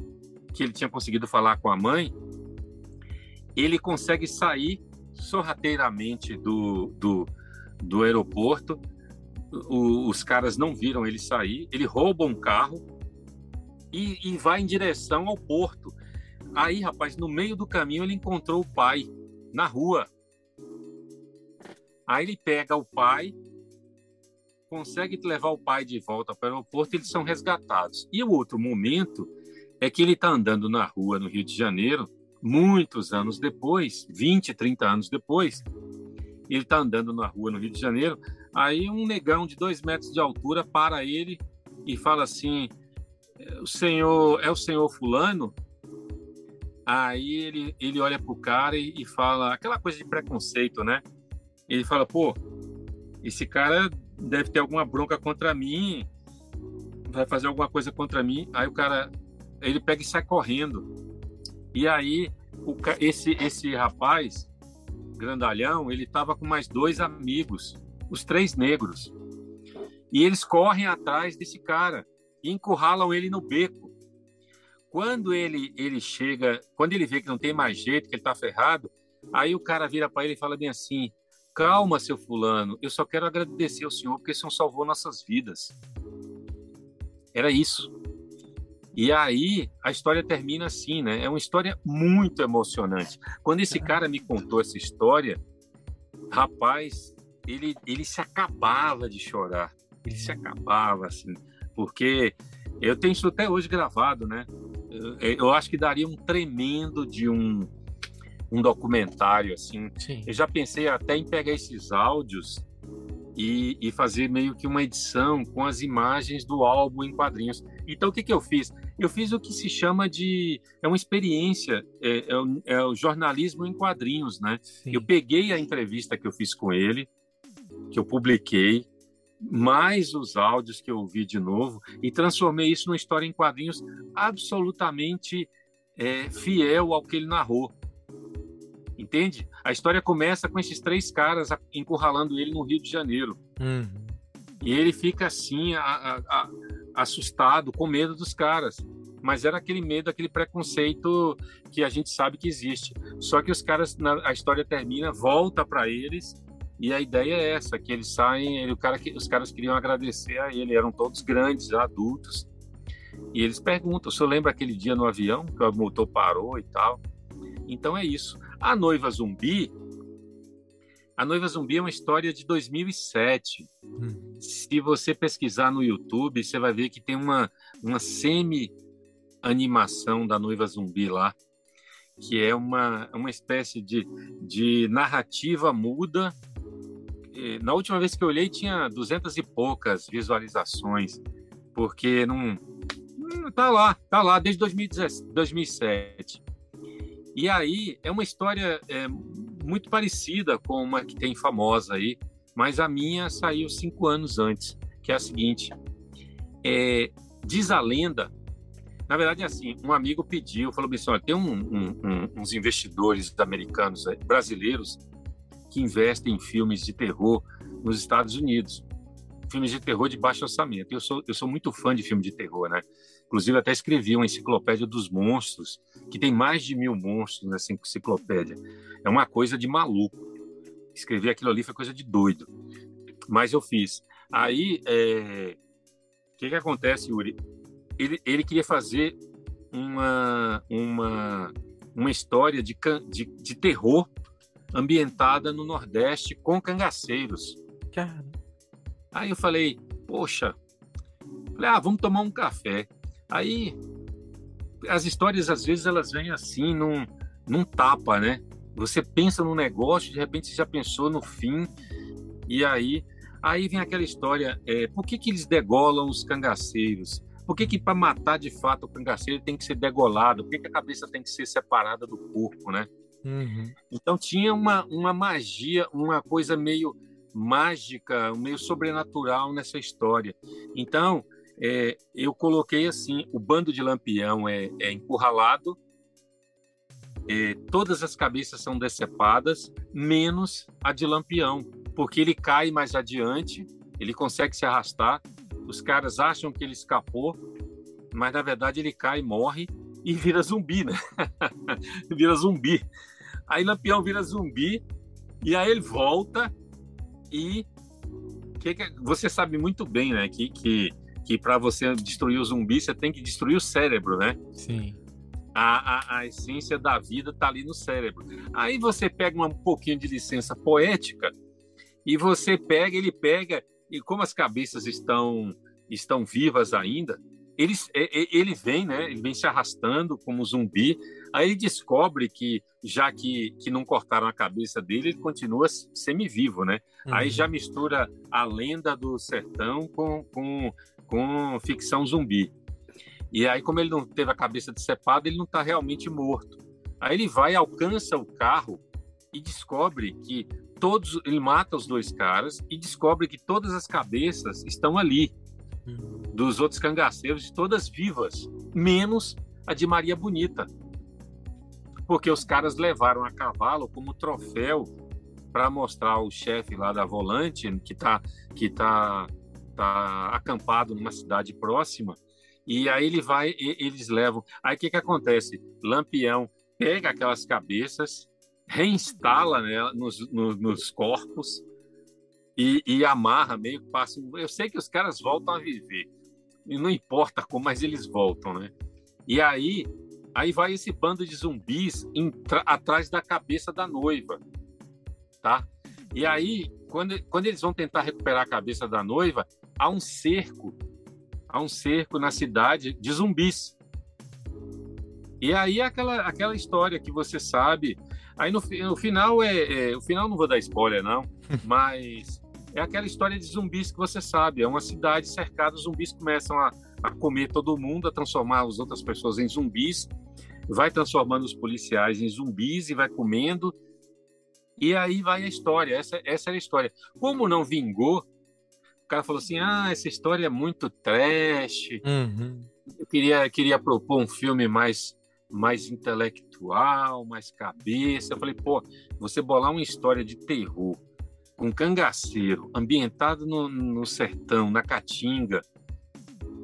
que ele tinha conseguido falar com a mãe, ele consegue sair sorrateiramente do, do, do aeroporto. O, os caras não viram ele sair. Ele rouba um carro e, e vai em direção ao porto. Aí, rapaz, no meio do caminho, ele encontrou o pai na rua. Aí ele pega o pai consegue levar o pai de volta para o aeroporto, eles são resgatados. E o outro momento é que ele está andando na rua no Rio de Janeiro, muitos anos depois, 20, 30 anos depois, ele está andando na rua no Rio de Janeiro, aí um negão de dois metros de altura para ele e fala assim, o senhor, é o senhor fulano? Aí ele, ele olha pro cara e, e fala, aquela coisa de preconceito, né? Ele fala, pô, esse cara deve ter alguma bronca contra mim, vai fazer alguma coisa contra mim. Aí o cara, ele pega e sai correndo. E aí o, esse esse rapaz grandalhão, ele estava com mais dois amigos, os três negros. E eles correm atrás desse cara e encurralam ele no beco. Quando ele ele chega, quando ele vê que não tem mais jeito, que ele está ferrado, aí o cara vira para ele e fala bem assim: Calma, seu fulano, eu só quero agradecer ao senhor porque o senhor salvou nossas vidas. Era isso. E aí a história termina assim, né? É uma história muito emocionante. Quando esse cara me contou essa história, rapaz, ele, ele se acabava de chorar. Ele se acabava, assim, porque eu tenho isso até hoje gravado, né? Eu, eu acho que daria um tremendo de um um documentário assim. Sim. Eu já pensei até em pegar esses áudios e, e, fazer meio que uma edição com as imagens do álbum em quadrinhos. Então, o que, que eu fiz? Eu fiz o que se chama de. É uma experiência, é, é, o, é o, jornalismo em quadrinhos, né? Sim. Eu peguei a entrevista que eu fiz com ele, que eu publiquei, mais os áudios que eu ouvi de novo, e transformei isso numa história em quadrinhos absolutamente é, fiel ao que ele narrou entende? A história começa com esses três caras encurralando ele no Rio de Janeiro. Uhum. E ele fica assim, a, a, a, assustado, com medo dos caras. Mas era aquele medo, aquele preconceito que a gente sabe que existe. Só que os caras, na, a história termina, volta para eles e a ideia é essa, que eles saem, ele, o cara, os caras queriam agradecer a ele, eram todos grandes, adultos. E eles perguntam, o senhor lembra aquele dia no avião que o motor parou e tal? Então é isso. A Noiva Zumbi. A Noiva Zumbi é uma história de 2007. Hum. Se você pesquisar no YouTube, você vai ver que tem uma, uma semi-animação da Noiva Zumbi lá, que é uma, uma espécie de, de narrativa muda. Na última vez que eu olhei, tinha duzentas e poucas visualizações, porque não. Tá lá, tá lá desde 2007. E aí é uma história é, muito parecida com uma que tem famosa aí, mas a minha saiu cinco anos antes, que é a seguinte: é, diz a lenda. Na verdade, é assim, um amigo pediu, falou assim, tem um, um, um, uns investidores americanos, brasileiros, que investem em filmes de terror nos Estados Unidos. Filmes de terror de baixo orçamento. Eu sou, eu sou muito fã de filme de terror, né? Inclusive, até escrevi uma enciclopédia dos monstros, que tem mais de mil monstros nessa enciclopédia. É uma coisa de maluco. Escrever aquilo ali foi coisa de doido. Mas eu fiz. Aí, é... o que, que acontece, Yuri? Ele, ele queria fazer uma, uma, uma história de, de, de terror ambientada no Nordeste com cangaceiros. Cara. Aí eu falei, poxa, falei, ah, vamos tomar um café. Aí as histórias às vezes elas vêm assim num, num tapa, né? Você pensa no negócio, de repente você já pensou no fim e aí aí vem aquela história, é, por que que eles degolam os cangaceiros? Por que que para matar de fato o cangaceiro tem que ser degolado? Por que, que a cabeça tem que ser separada do corpo, né? Uhum. Então tinha uma, uma magia, uma coisa meio mágica, meio sobrenatural nessa história. Então, é, eu coloquei assim: o bando de Lampião é, é encurralado, é, todas as cabeças são decepadas, menos a de Lampião, porque ele cai mais adiante, ele consegue se arrastar, os caras acham que ele escapou, mas na verdade ele cai, morre e vira zumbi, né? vira zumbi. Aí Lampião vira zumbi e aí ele volta e que, que você sabe muito bem, né, que que, que para você destruir o zumbi você tem que destruir o cérebro, né? Sim. A, a, a essência da vida está ali no cérebro. Aí você pega um pouquinho de licença poética e você pega, ele pega e como as cabeças estão estão vivas ainda, ele, ele vem, né? Ele vem se arrastando como zumbi. Aí ele descobre que, já que, que não cortaram a cabeça dele, ele continua semi-vivo, né? Uhum. Aí já mistura a lenda do sertão com, com, com ficção zumbi. E aí, como ele não teve a cabeça decepada, ele não está realmente morto. Aí ele vai, alcança o carro e descobre que todos. Ele mata os dois caras e descobre que todas as cabeças estão ali dos outros cangaceiros, todas vivas, menos a de Maria Bonita. Porque os caras levaram a cavalo como troféu para mostrar ao chefe lá da volante, que está que tá, tá acampado numa cidade próxima, e aí ele vai, eles levam. Aí o que, que acontece? Lampião pega aquelas cabeças, reinstala né, nos, nos corpos, e, e amarra meio que passa. Eu sei que os caras voltam a viver, e não importa como, mas eles voltam, né? E aí, aí vai esse bando de zumbis atrás da cabeça da noiva, tá? E aí, quando, quando eles vão tentar recuperar a cabeça da noiva, há um cerco, há um cerco na cidade de zumbis. E aí aquela aquela história que você sabe. Aí no, no final é, é, o final não vou dar spoiler não, mas é aquela história de zumbis que você sabe. É uma cidade cercada, os zumbis começam a, a comer todo mundo, a transformar as outras pessoas em zumbis, vai transformando os policiais em zumbis e vai comendo. E aí vai a história. Essa, essa era a história. Como não vingou, o cara falou assim: ah, essa história é muito trash. Uhum. Eu queria, queria propor um filme mais mais intelectual, mais cabeça. Eu falei, pô, você bolar uma história de terror com cangaceiro, ambientado no, no sertão, na caatinga.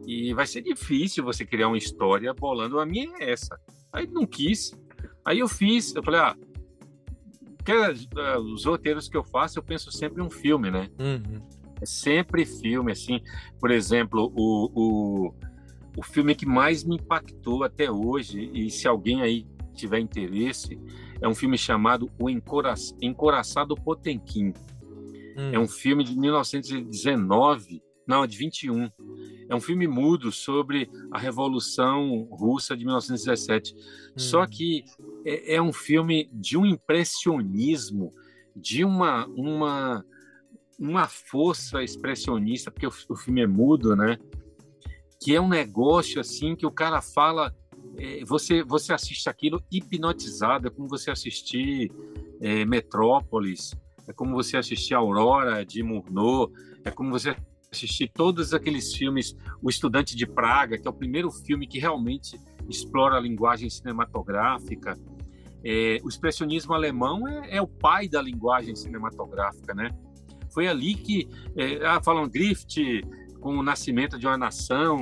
E vai ser difícil você criar uma história bolando. A minha é essa. Aí não quis. Aí eu fiz. Eu falei, ah, uh, os roteiros que eu faço, eu penso sempre em um filme, né? Uhum. É sempre filme, assim. Por exemplo, o, o, o filme que mais me impactou até hoje, e se alguém aí tiver interesse, é um filme chamado O Encoraçado Potemkin. Hum. É um filme de 1919, não, de 21. É um filme mudo sobre a Revolução Russa de 1917. Hum. Só que é, é, um filme de um impressionismo, de uma, uma, uma força expressionista, porque o, o filme é mudo, né? Que é um negócio assim que o cara fala é, você você assiste aquilo hipnotizado, é como você assistir é, Metrópolis, é como você assistir Aurora de Murnau, é como você assistir todos aqueles filmes, O Estudante de Praga, que é o primeiro filme que realmente explora a linguagem cinematográfica. É, o expressionismo alemão é, é, o pai da linguagem cinematográfica, né? Foi ali que é, ah, falam Griffith com o nascimento de uma nação,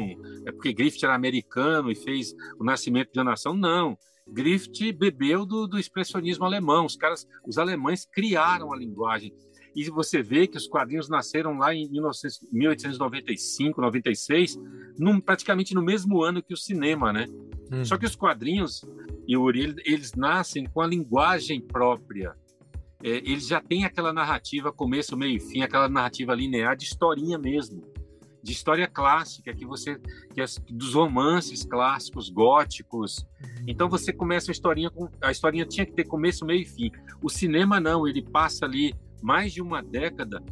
é porque Griffith era americano e fez o nascimento de uma nação. Não, Griffith bebeu do, do expressionismo alemão. Os caras, os alemães criaram a linguagem. E você vê que os quadrinhos nasceram lá em 1900, 1895, 96, num, praticamente no mesmo ano que o cinema, né? Hum. Só que os quadrinhos e Uri, eles nascem com a linguagem própria. É, eles já têm aquela narrativa, começo, meio e fim, aquela narrativa linear de historinha mesmo, de história clássica, que você, que é dos romances clássicos, góticos. Então você começa a historinha com. A historinha tinha que ter começo, meio e fim. O cinema não, ele passa ali mais de uma década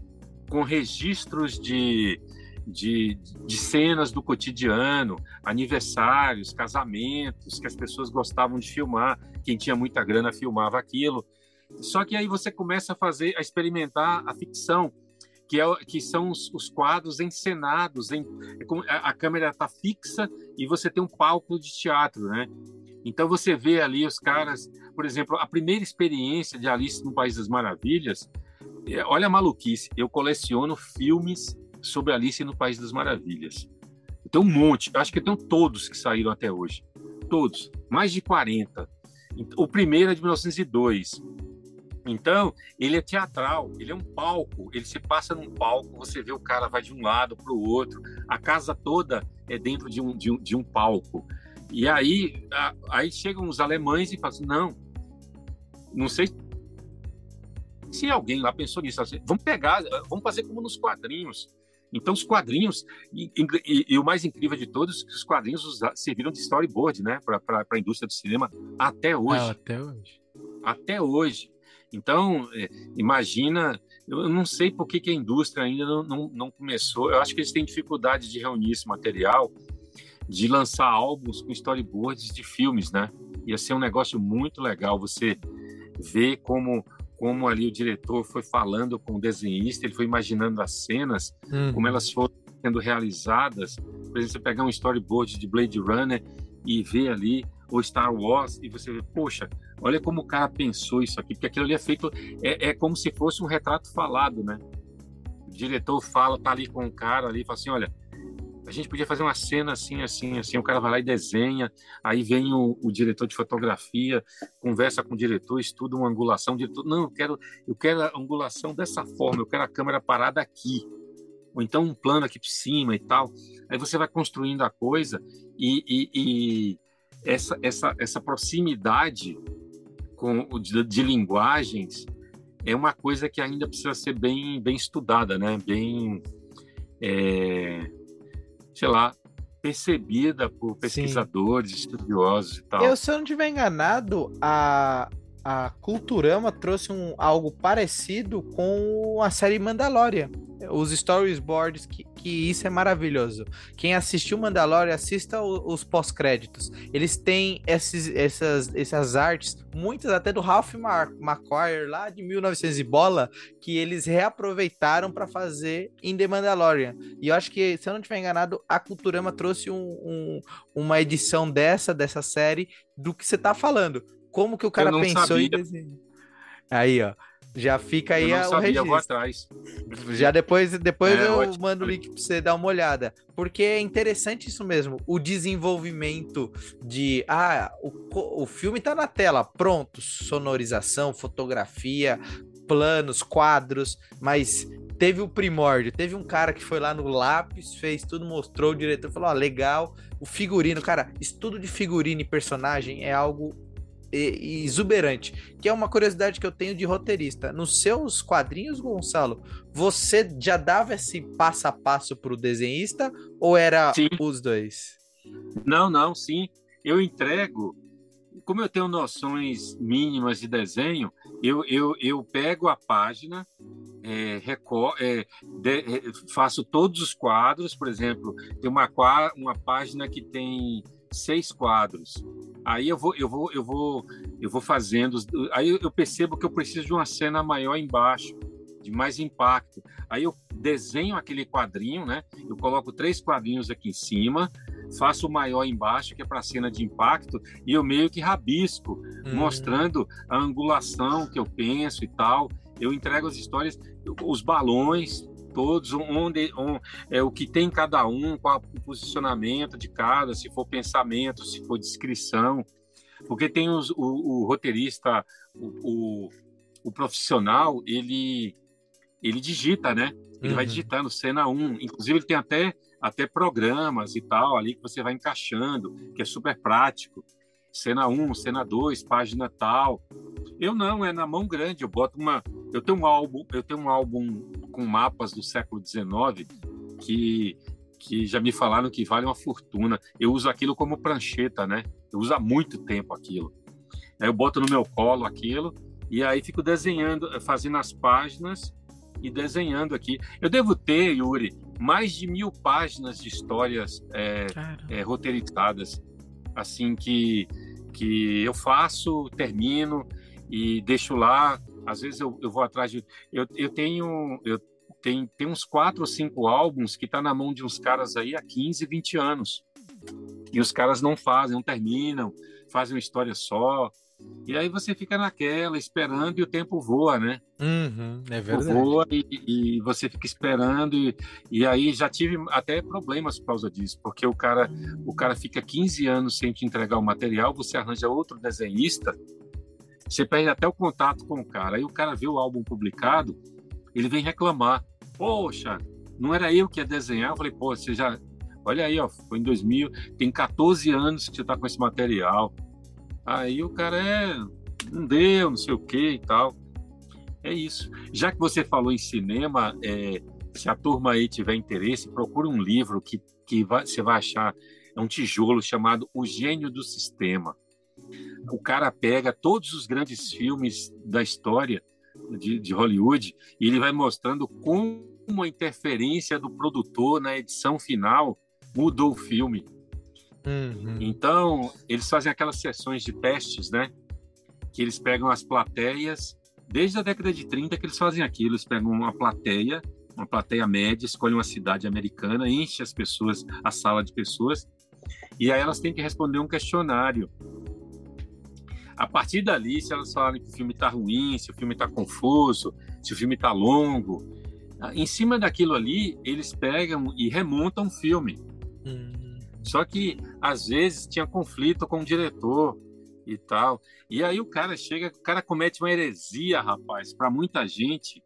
com registros de, de, de, cenas do cotidiano, aniversários, casamentos, que as pessoas gostavam de filmar. Quem tinha muita grana filmava aquilo. Só que aí você começa a fazer, a experimentar a ficção, que, é, que são os, os quadros encenados. Em, é a, a câmera está fixa e você tem um palco de teatro, né? Então você vê ali os caras, por exemplo, a primeira experiência de Alice no País das Maravilhas. É, olha a maluquice, eu coleciono filmes sobre Alice no País das Maravilhas. Tem um monte, acho que tem todos que saíram até hoje. Todos, mais de 40. O primeiro é de 1902. Então, ele é teatral, ele é um palco, ele se passa num palco, você vê o cara vai de um lado para o outro, a casa toda é dentro de um, de um, de um palco. E aí, a, aí chegam os alemães e falam assim, não, não sei se alguém lá pensou nisso, assim, vamos pegar, vamos fazer como nos quadrinhos. Então, os quadrinhos, e, e, e, o mais incrível de todos, que os quadrinhos serviram de storyboard né, para a indústria do cinema até hoje. Ah, até hoje. Até hoje. Então, é, imagina, eu não sei por que, que a indústria ainda não, não, não, começou. Eu acho que eles têm dificuldade de reunir esse material, de lançar álbuns com storyboards de filmes, né? Ia ser um negócio muito legal você ver como como ali o diretor foi falando com o desenhista, ele foi imaginando as cenas, uhum. como elas foram sendo realizadas. Por exemplo, você pegar um storyboard de Blade Runner e ver ali o Star Wars e você vê, poxa, olha como o cara pensou isso aqui, porque aquilo ali é feito, é, é como se fosse um retrato falado, né? O diretor fala, tá ali com o cara ali, fala assim, olha, a gente podia fazer uma cena assim, assim, assim, o cara vai lá e desenha, aí vem o, o diretor de fotografia, conversa com o diretor, estuda uma angulação, o diretor, não, eu quero, eu quero a angulação dessa forma, eu quero a câmera parada aqui, ou então um plano aqui por cima e tal, aí você vai construindo a coisa e, e, e essa, essa, essa proximidade com, de, de linguagens é uma coisa que ainda precisa ser bem, bem estudada, né? Bem, é, sei lá, percebida por pesquisadores, Sim. estudiosos e tal. Eu, se eu não estiver enganado, a, a Culturama trouxe um, algo parecido com a série Mandalorian. Os storyboards, que, que isso é maravilhoso. Quem assistiu Mandalorian, assista o, os pós-créditos. Eles têm esses, essas, essas artes, muitas até do Ralph McQuarrie, lá de 1900 e bola, que eles reaproveitaram para fazer em The Mandalorian. E eu acho que, se eu não estiver enganado, a Culturama trouxe um, um, uma edição dessa, dessa série, do que você está falando como que o cara pensou sabia. em desenhar. Aí, ó. Já fica aí eu não o sabia, registro. Eu vou atrás. Já depois, depois é, eu ótimo. mando o link para você dar uma olhada. Porque é interessante isso mesmo. O desenvolvimento de. Ah, o, o filme tá na tela, pronto. Sonorização, fotografia, planos, quadros, mas teve o primórdio. Teve um cara que foi lá no lápis, fez tudo, mostrou, o diretor falou: Ó, legal. O figurino, cara, estudo de figurino e personagem é algo exuberante, que é uma curiosidade que eu tenho de roteirista. Nos seus quadrinhos, Gonçalo, você já dava esse passo a passo para o desenhista ou era sim. os dois? Não, não, sim. Eu entrego. Como eu tenho noções mínimas de desenho, eu, eu, eu pego a página, é, recor é, de, é, faço todos os quadros, por exemplo, tem uma, uma página que tem seis quadros. Aí eu vou, eu vou, eu vou, eu vou fazendo. Aí eu percebo que eu preciso de uma cena maior embaixo, de mais impacto. Aí eu desenho aquele quadrinho, né? Eu coloco três quadrinhos aqui em cima, faço o maior embaixo, que é para a cena de impacto, e eu meio que rabisco, hum. mostrando a angulação que eu penso e tal. Eu entrego as histórias, os balões, todos, onde, onde é o que tem cada um, qual o posicionamento de cada, se for pensamento, se for descrição, porque tem os, o, o, roteirista, o, o, o, profissional, ele ele digita, né? Ele uhum. vai digitando cena 1, inclusive ele tem até até programas e tal ali que você vai encaixando, que é super prático. Cena 1, cena 2, página tal. Eu não, é na mão grande. Eu boto uma. Eu tenho um álbum, eu tenho um álbum com mapas do século XIX que que já me falaram que vale uma fortuna. Eu uso aquilo como prancheta, né? Eu uso há muito tempo aquilo. Aí eu boto no meu colo aquilo e aí fico desenhando, fazendo as páginas e desenhando aqui. Eu devo ter, Yuri, mais de mil páginas de histórias é, é, roteirizadas, assim que que eu faço, termino e deixo lá. Às vezes eu, eu vou atrás de. Eu, eu tenho. Eu, tem, tem uns quatro ou cinco álbuns que tá na mão de uns caras aí há 15, 20 anos. E os caras não fazem, não terminam, fazem uma história só. E aí você fica naquela, esperando e o tempo voa, né? Uhum, é verdade. Voa e, e, você fica esperando. E, e aí já tive até problemas por causa disso, porque o cara, o cara fica 15 anos sem te entregar o material, você arranja outro desenhista, você perde até o contato com o cara. Aí o cara vê o álbum publicado, ele vem reclamar. Poxa, não era eu que ia desenhar? Eu falei, pô, você já. Olha aí, ó, foi em 2000, tem 14 anos que você está com esse material Aí o cara é, não deu, não sei o que e tal. É isso. Já que você falou em cinema, é, se a turma aí tiver interesse, procure um livro que, que vai, você vai achar. É um tijolo chamado O Gênio do Sistema. O cara pega todos os grandes filmes da história de, de Hollywood e ele vai mostrando como a interferência do produtor na edição final mudou o filme. Uhum. Então, eles fazem aquelas sessões de testes, né? Que eles pegam as plateias, desde a década de 30 que eles fazem aquilo, eles pegam uma plateia, uma plateia média, escolhem uma cidade americana, enche as pessoas, a sala de pessoas, e aí elas têm que responder um questionário. A partir dali, se elas falarem que o filme está ruim, se o filme está confuso, se o filme está longo, em cima daquilo ali, eles pegam e remontam o filme. Uhum. Só que às vezes tinha conflito com o diretor e tal. E aí o cara chega, o cara comete uma heresia, rapaz, para muita gente,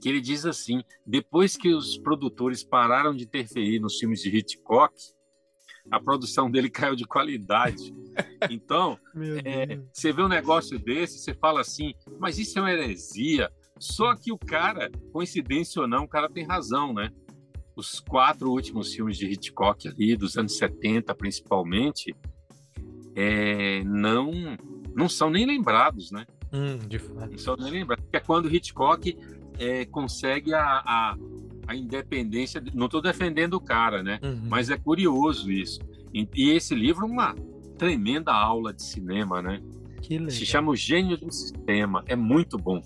que ele diz assim: depois que os produtores pararam de interferir nos filmes de Hitchcock, a produção dele caiu de qualidade. Então, é, você vê um negócio desse, você fala assim, mas isso é uma heresia. Só que o cara, coincidência ou não, o cara tem razão, né? Os quatro últimos filmes de Hitchcock ali, dos anos 70 principalmente, é, não não são nem lembrados, né? Hum, de fato. Não são nem lembrados. é quando Hitchcock é, consegue a, a, a, independência. Não estou defendendo o cara, né? Uhum. Mas é curioso isso. E, e, esse livro é uma tremenda aula de cinema, né? Se chama O Gênio do Sistema. É muito bom.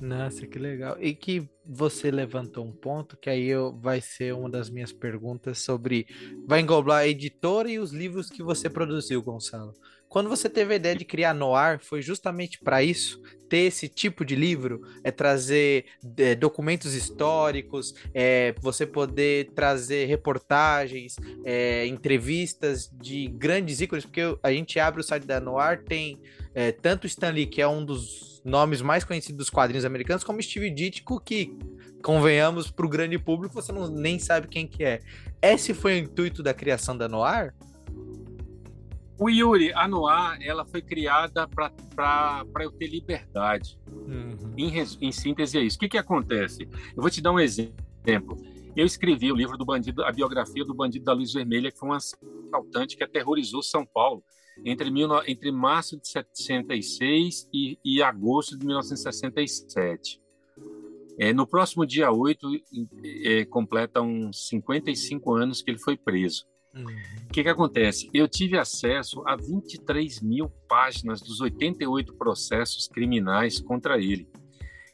Nossa, que legal. E que você levantou um ponto que aí eu, vai ser uma das minhas perguntas sobre. Vai englobar a editora e os livros que você produziu, Gonçalo. Quando você teve a ideia de criar Noir, foi justamente para isso? Ter esse tipo de livro? É trazer é, documentos históricos, é, você poder trazer reportagens, é, entrevistas de grandes ícones, porque a gente abre o site da Noir, tem é, tanto Stanley, que é um dos nomes mais conhecidos dos quadrinhos americanos, como Steve Ditko, que, convenhamos, para o grande público, você não, nem sabe quem que é. Esse foi o intuito da criação da Noir? O Yuri, a Noir, ela foi criada para eu ter liberdade. Uhum. Em, em, síntese, é isso. O que, que acontece? Eu vou te dar um exemplo. Eu escrevi o livro do bandido, a biografia do bandido da luz vermelha, que foi um assaltante que aterrorizou São Paulo entre, mil, entre março de 66 e, e agosto de 1967. É, no próximo dia 8, é, completa uns 55 anos que ele foi preso. O uhum. que, que acontece? Eu tive acesso a 23 mil páginas dos 88 processos criminais contra ele.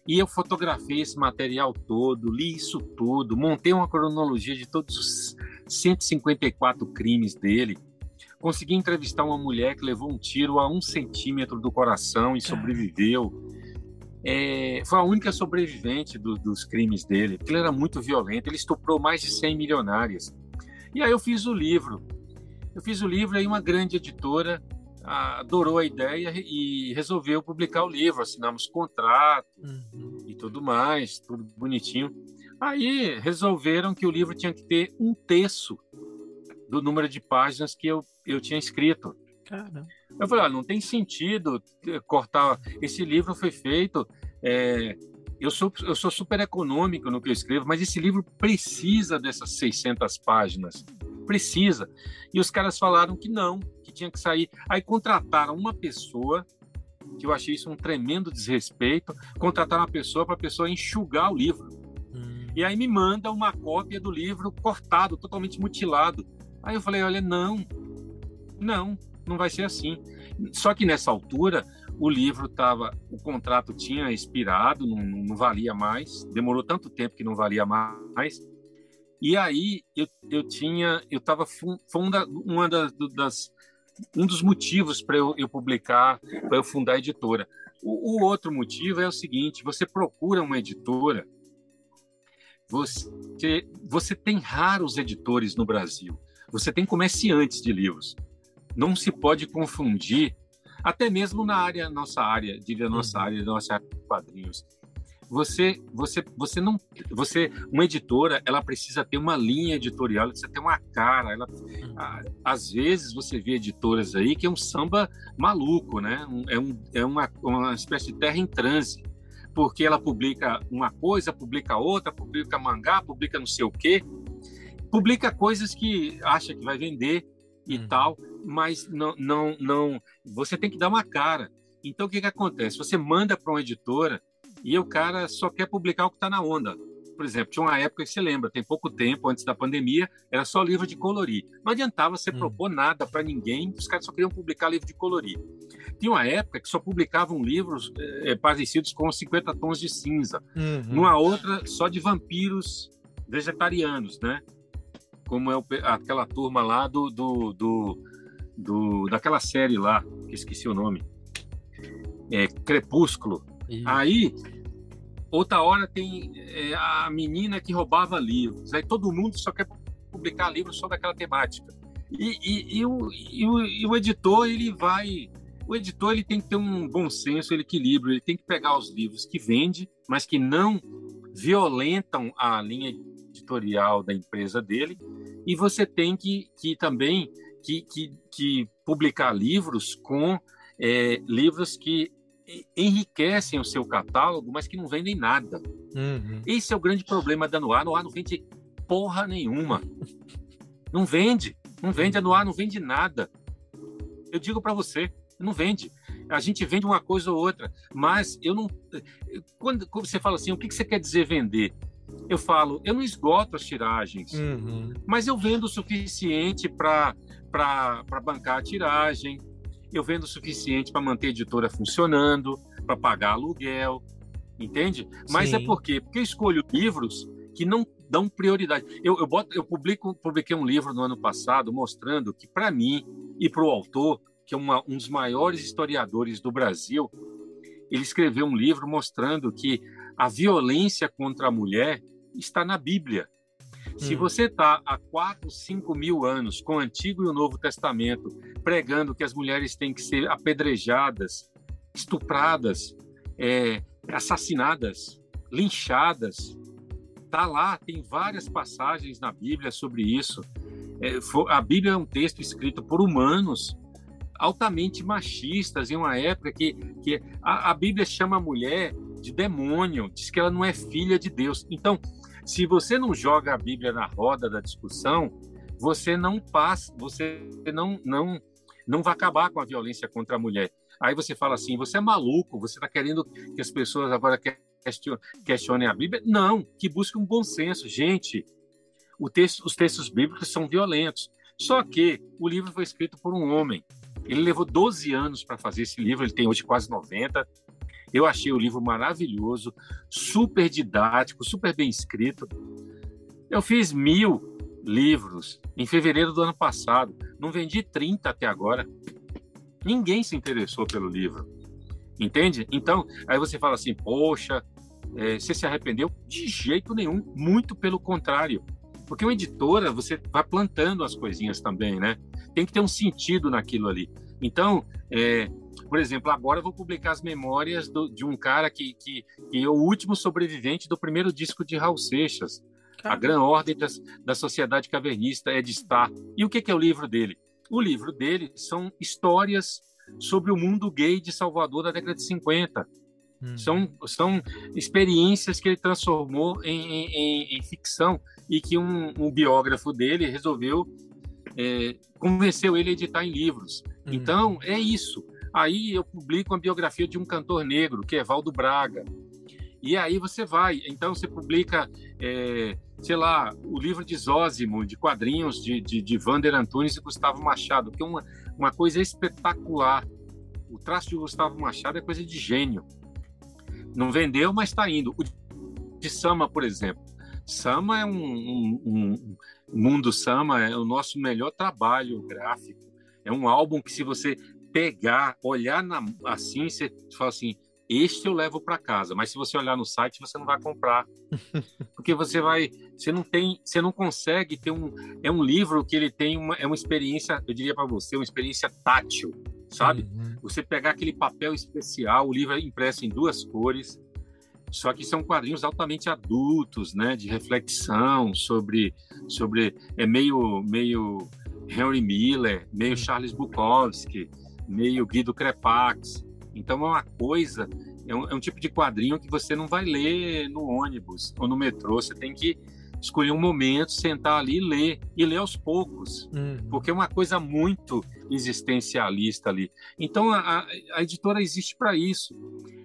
E eu fotografei esse material todo, li isso tudo, montei uma cronologia de todos os 154 crimes dele Consegui entrevistar uma mulher que levou um tiro a um centímetro do coração e sobreviveu. É, foi a única sobrevivente do, dos crimes dele, porque ele era muito violento. Ele estuprou mais de 100 milionárias. E aí eu fiz o livro. Eu fiz o livro e uma grande editora adorou a ideia e resolveu publicar o livro. Assinamos contrato uhum. e tudo mais, tudo bonitinho. Aí resolveram que o livro tinha que ter um terço do número de páginas que eu, eu tinha escrito. Caramba. Eu falei, olha, não tem sentido cortar. Esse livro foi feito. É... Eu, sou, eu sou super econômico no que eu escrevo, mas esse livro precisa dessas 600 páginas. Precisa. E os caras falaram que não, que tinha que sair. Aí contrataram uma pessoa, que eu achei isso um tremendo desrespeito, contrataram uma pessoa para a pessoa enxugar o livro. Hum. E aí me manda uma cópia do livro cortado, totalmente mutilado. Aí eu falei, olha, não, não, não vai ser assim. Só que nessa altura o livro estava, o contrato tinha expirado, não, não, valia mais, demorou tanto tempo que não valia mais. E aí eu, eu tinha, eu estava funda uma das, das, um dos motivos para eu, eu, publicar, para eu fundar a editora. O, o, outro motivo é o seguinte: você procura uma editora, você você tem raros editores no Brasil, você tem comerciantes de livros não se pode confundir, até mesmo na área, nossa área, diria nossa uhum. área, nossa área de quadrinhos. Você, você, você não, você, uma editora, ela precisa ter uma linha editorial, ela precisa ter uma cara. Ela, uhum. às vezes você vê editoras aí que é um samba maluco, né? É, um, é uma, uma espécie de terra em transe, porque ela publica uma coisa, publica outra, publica mangá, publica não sei o quê, publica coisas que acha que vai vender e hum. tal, mas não, não, não. Você tem que dar uma cara. Então o que, que acontece? Você manda para uma editora e o cara só quer publicar o que está na onda. Por exemplo, tinha uma época que você lembra, tem pouco tempo, antes da pandemia, era só livro de colorir. Não adiantava você hum. propor nada para ninguém, os caras só queriam publicar livro de colorir. Tinha uma época que só publicavam livros é, parecidos com 50 tons de cinza. Uhum. Numa outra, só de vampiros vegetarianos, né? Como é o, aquela turma lá do, do, do, do, daquela série lá, que esqueci o nome, é, Crepúsculo. Aí, outra hora tem é, a menina que roubava livros. Aí todo mundo só quer publicar livros só daquela temática. E, e, e, o, e, o, e o editor, ele vai o editor ele tem que ter um bom senso, um equilíbrio, ele tem que pegar os livros que vende, mas que não violentam a linha editorial da empresa dele, e você tem que, que também que, que, que publicar livros com é, livros que enriquecem o seu catálogo, mas que não vendem nada. Uhum. Esse é o grande problema da Noir. A Noir não vende porra nenhuma. Não vende. Não vende. A Noir não vende nada. Eu digo para você, não vende. A gente vende uma coisa ou outra, mas eu não. Quando, quando você fala assim, o que, que você quer dizer vender? Eu falo, eu não esgoto as tiragens, uhum. mas eu vendo o suficiente para bancar a tiragem, eu vendo o suficiente para manter a editora funcionando, para pagar aluguel, entende? Mas é Sim. é por quê? Porque eu escolho livros que não dão prioridade. Eu, eu, boto, eu publico, publiquei um livro no ano passado mostrando que, para mim e para o autor, que é uma, um dos maiores historiadores do Brasil, ele escreveu um livro mostrando que a violência contra a mulher está na Bíblia. Se hum. você está há 4, 5 mil anos com o Antigo e o Novo Testamento pregando que as mulheres têm que ser apedrejadas, estupradas, é, assassinadas, linchadas, tá lá, tem várias passagens na Bíblia sobre isso. É, a Bíblia é um texto escrito por humanos altamente machistas em uma época que, que a, a Bíblia chama a mulher de demônio, diz que ela não é filha de Deus. Então, se você não joga a Bíblia na roda da discussão, você não passa, você não não não vai acabar com a violência contra a mulher. Aí você fala assim, você é maluco, você está querendo que as pessoas agora questionem a Bíblia? Não, que busque um bom senso. Gente, texto, os textos bíblicos são violentos. Só que o livro foi escrito por um homem. Ele levou 12 anos para fazer esse livro, ele tem hoje quase 90. Eu achei o livro maravilhoso, super didático, super bem escrito. Eu fiz mil livros em fevereiro do ano passado. Não vendi 30 até agora. Ninguém se interessou pelo livro. Entende? Então, aí você fala assim: poxa, é, você se arrependeu? De jeito nenhum. Muito pelo contrário. Porque uma editora, você vai plantando as coisinhas também, né? Tem que ter um sentido naquilo ali. Então, é, por exemplo, agora eu vou publicar as memórias do, de um cara que, que, que, é o último sobrevivente do primeiro disco de Raul Seixas, A Gran Ordem das, da Sociedade Cavernista, é de estar. E o que, que é o livro dele? O livro dele são histórias sobre o mundo gay de Salvador da década de 50. Hum. São, são experiências que ele transformou em, em, em ficção e que um, um, biógrafo dele resolveu, é, convenceu ele a editar em livros. Hum. Então, é isso. Aí eu publico uma biografia de um cantor negro, que é Valdo Braga. E aí você vai, então você publica, é, sei lá, o livro de Zósimo, de quadrinhos de, de, de Vander Antunes e Gustavo Machado, que é uma, uma coisa espetacular. O traço de Gustavo Machado é coisa de gênio. Não vendeu, mas está indo. O de Sama, por exemplo. Sama é um, um, um Mundo Sama é o nosso melhor trabalho gráfico. É um álbum que se você pegar, olhar na, assim, você fala assim, este eu levo para casa, mas se você olhar no site você não vai comprar, porque você vai, você não tem, você não consegue ter um, é um livro que ele tem uma, é uma experiência, eu diria para você, uma experiência tátil, sabe? Uhum. Você pegar aquele papel especial, o livro é impresso em duas cores, só que são quadrinhos altamente adultos, né, de reflexão sobre, sobre é meio, meio Henry Miller, meio uhum. Charles Bukowski, meio Guido Crepax. Então é uma coisa, é um, é um, tipo de quadrinho que você não vai ler no ônibus ou no metrô. Você tem que escolher um momento, sentar ali e ler, e ler aos poucos, uhum. porque é uma coisa muito existencialista ali. Então a, a editora existe para isso.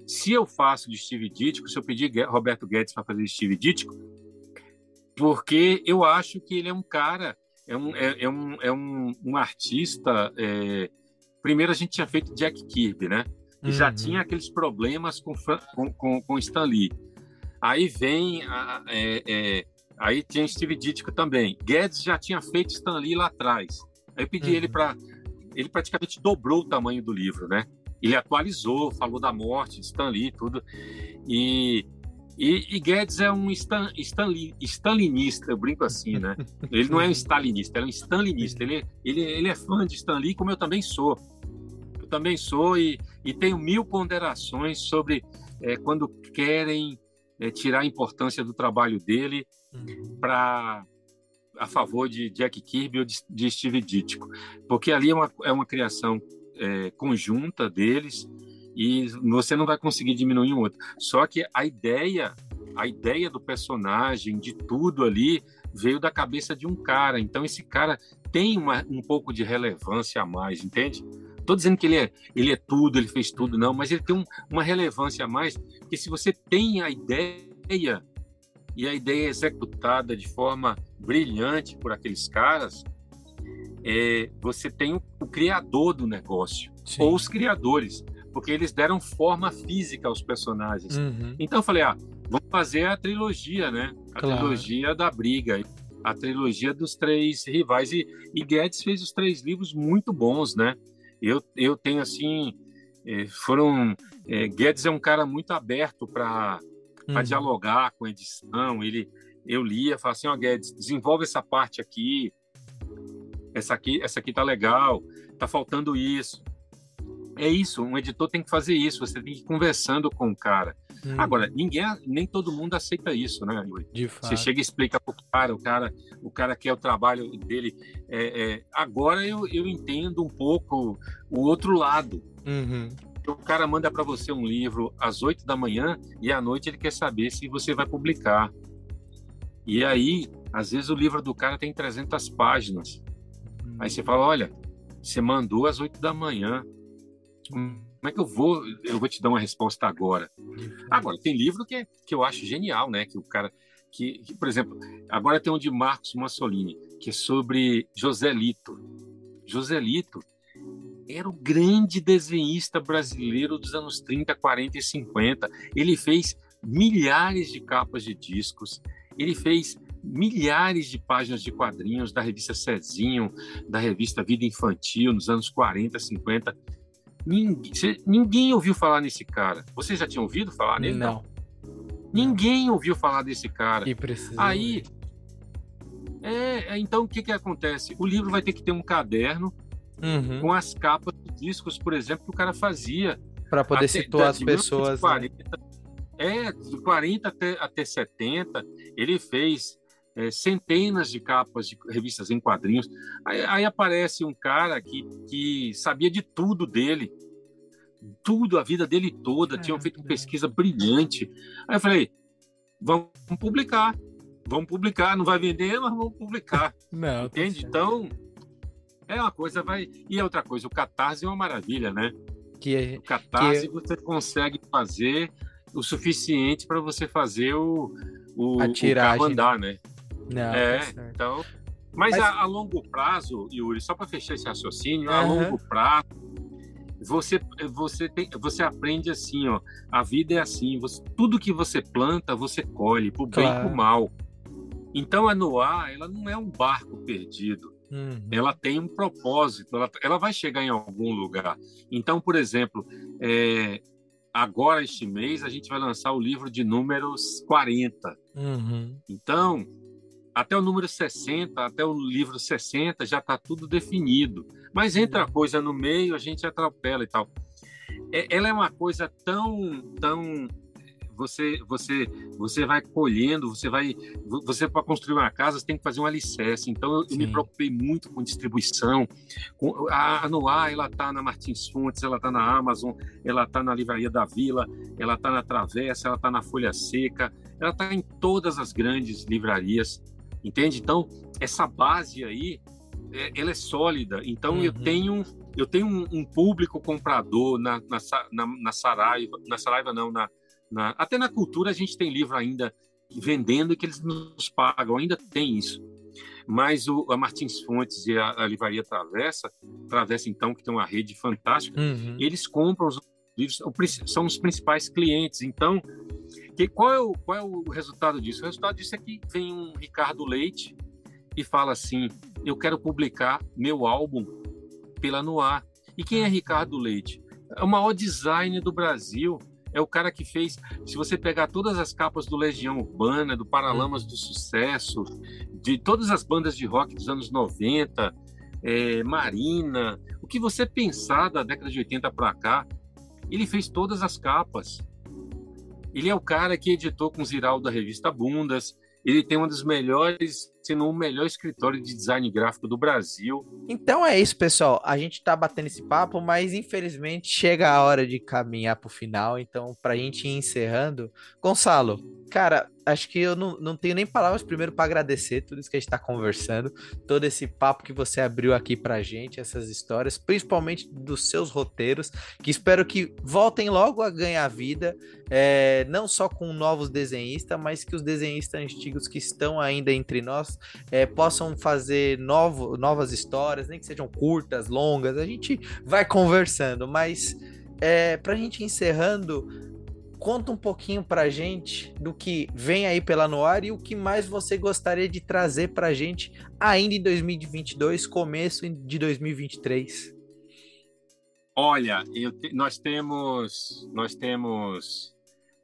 Se eu faço de Steve Ditko, se eu pedir Roberto Guedes para fazer de Steve Ditko, porque eu acho que ele é um cara, é um, é, é um, é um, um artista. É, primeiro a gente tinha feito Jack Kirby, né? E uhum. já tinha aqueles problemas com, com, com, com Stan Lee. Aí vem, a, é, é, aí tinha Steve Ditko também. Guedes já tinha feito Stan Lee lá atrás. Aí eu pedi uhum. ele para, ele praticamente dobrou o tamanho do livro, né? Ele atualizou, falou da morte de Stan Lee, tudo. E, e, e Guedes é um Stan, Stanley, stalinista, eu brinco assim, né? Ele não é um stalinista, ele é um stalinista. Ele, ele, ele é fã de Stan Lee, como eu também sou. Também sou e, e tenho mil ponderações sobre é, quando querem é, tirar a importância do trabalho dele uhum. para a favor de Jack Kirby ou de, de Steve Ditko, porque ali é uma, é uma criação é, conjunta deles e você não vai conseguir diminuir um outro. Só que a ideia, a ideia do personagem, de tudo ali, veio da cabeça de um cara. Então esse cara tem uma, um pouco de relevância a mais, entende? Estou dizendo que ele é, ele é tudo, ele fez tudo, não, mas ele tem um, uma relevância a mais, porque se você tem a ideia e a ideia é executada de forma brilhante por aqueles caras, é, você tem o, o, criador do negócio, Sim. ou os criadores, porque eles deram forma física aos personagens. Uhum. Então eu falei, ah, vamos fazer a trilogia, né? A claro. trilogia da briga, a trilogia dos três rivais. E, e Guedes fez os três livros muito bons, né? Eu, eu tenho assim, é, foram. É, Guedes é um cara muito aberto para uhum. dialogar com a edição. Ele, eu lia, falava assim, ó, oh, Guedes, desenvolve essa parte aqui, essa aqui, essa aqui tá legal, tá faltando isso. É isso, um editor tem que fazer isso, você tem que ir conversando com o cara. Hum. Agora, ninguém, nem todo mundo aceita isso, né, Yuri? De fato. Você chega e explica pro cara, o cara, o cara quer o trabalho dele. É, é, agora eu, eu entendo um pouco o outro lado. Uhum. O cara manda para você um livro às oito da manhã e à noite ele quer saber se você vai publicar. E aí, às vezes o livro do cara tem 300 páginas. Aí você fala, olha, você mandou às oito da manhã. Como é que eu vou? Eu vou te dar uma resposta agora. Agora tem livro que, é, que eu acho genial, né? Que o cara, que, que, por exemplo, agora tem um de Marcos Massolini que é sobre Joselito. Joselito era o grande desenhista brasileiro dos anos 30, 40 e 50. Ele fez milhares de capas de discos. Ele fez milhares de páginas de quadrinhos da revista Cezinho, da revista Vida Infantil, nos anos 40, 50. Ninguém, ninguém ouviu falar nesse cara. Vocês já tinham ouvido falar nele? Não. Ninguém ouviu falar desse cara. E precisa. Aí. É, é, então o que, que acontece? O livro vai ter que ter um caderno uhum. com as capas de discos, por exemplo, que o cara fazia. Para poder até, situar as pessoas. 40, né? É, de 40 até, até 70, ele fez é, centenas de capas de revistas em quadrinhos. Aí, aí, aparece um cara que, que sabia de tudo dele, tudo, a vida dele toda, tinha feito uma pesquisa brilhante. Aí eu falei, vamos publicar, vamos publicar, não vai vender, mas vamos publicar. Não, tá Entende? Então, é uma coisa, vai. E é outra coisa, o Catarse é uma maravilha, né? Que, é, o Catarse que... você consegue fazer o suficiente para você fazer o, o, a tiragem. o carro andar, né? Não, é, tá então. Mas, mas... A, a, longo prazo, Yuri, só para fechar esse raciocínio, uhum. a longo prazo, você você tem, você aprende assim, ó, a vida é assim, você, tudo que você planta, você colhe, pro bem claro. e pro mal. Então a Noah, ela não é um barco perdido. Uhum. Ela tem um propósito, ela, ela vai chegar em algum lugar. Então, por exemplo, é, agora este mês a gente vai lançar o livro de números 40. Uhum. Então, até o número 60, até o livro 60 já está tudo definido. Mas entra coisa no meio, a gente atropela e tal. É, ela é uma coisa tão, tão você você você vai colhendo, você vai você para construir uma casa você tem que fazer um alicerce. Então eu, eu me preocupei muito com distribuição. Com, a Anuar ela está na Martins Fontes, ela está na Amazon, ela está na Livraria da Vila, ela está na Travessa, ela está na Folha Seca, ela está em todas as grandes livrarias entende? Então essa base aí, é, ela é sólida. Então uhum. eu tenho eu tenho um, um público comprador na, na, na, na, Saraiva, na Saraiva não, na, na, até na cultura a gente tem livro ainda vendendo e que eles nos pagam, ainda tem isso. Mas o, a Martins Fontes e a, a Livraria Travessa, Travessa então, que tem uma rede fantástica, uhum. eles compram os livros, são os principais clientes. Então, que, qual, é o, qual é o resultado disso? O resultado disso é que vem um Ricardo Leite e fala assim: eu quero publicar meu álbum pela Noir. E quem é Ricardo Leite? É o maior designer do Brasil. É o cara que fez. Se você pegar todas as capas do Legião Urbana, do Paralamas do Sucesso, de todas as bandas de rock dos anos 90, é, Marina, o que você pensar da década de 80 para cá, ele fez todas as capas. Ele é o cara que editou com o Ziraldo da revista Bundas. Ele tem um dos melhores, se não o melhor escritório de design gráfico do Brasil. Então é isso, pessoal. A gente tá batendo esse papo, mas infelizmente chega a hora de caminhar pro final. Então, pra gente ir encerrando, Gonçalo, cara, acho que eu não, não tenho nem palavras primeiro para agradecer tudo isso que a gente está conversando, todo esse papo que você abriu aqui pra gente, essas histórias, principalmente dos seus roteiros, que espero que voltem logo a ganhar vida, é, não só com novos desenhistas, mas que os desenhistas antigos que estão ainda entre nós é, possam fazer novo, novas histórias, nem que sejam curtas, longas, a gente vai conversando, mas é, pra gente encerrando, conta um pouquinho pra gente do que vem aí pela Noir e o que mais você gostaria de trazer pra gente ainda em 2022, começo de 2023. Olha, te, nós temos nós temos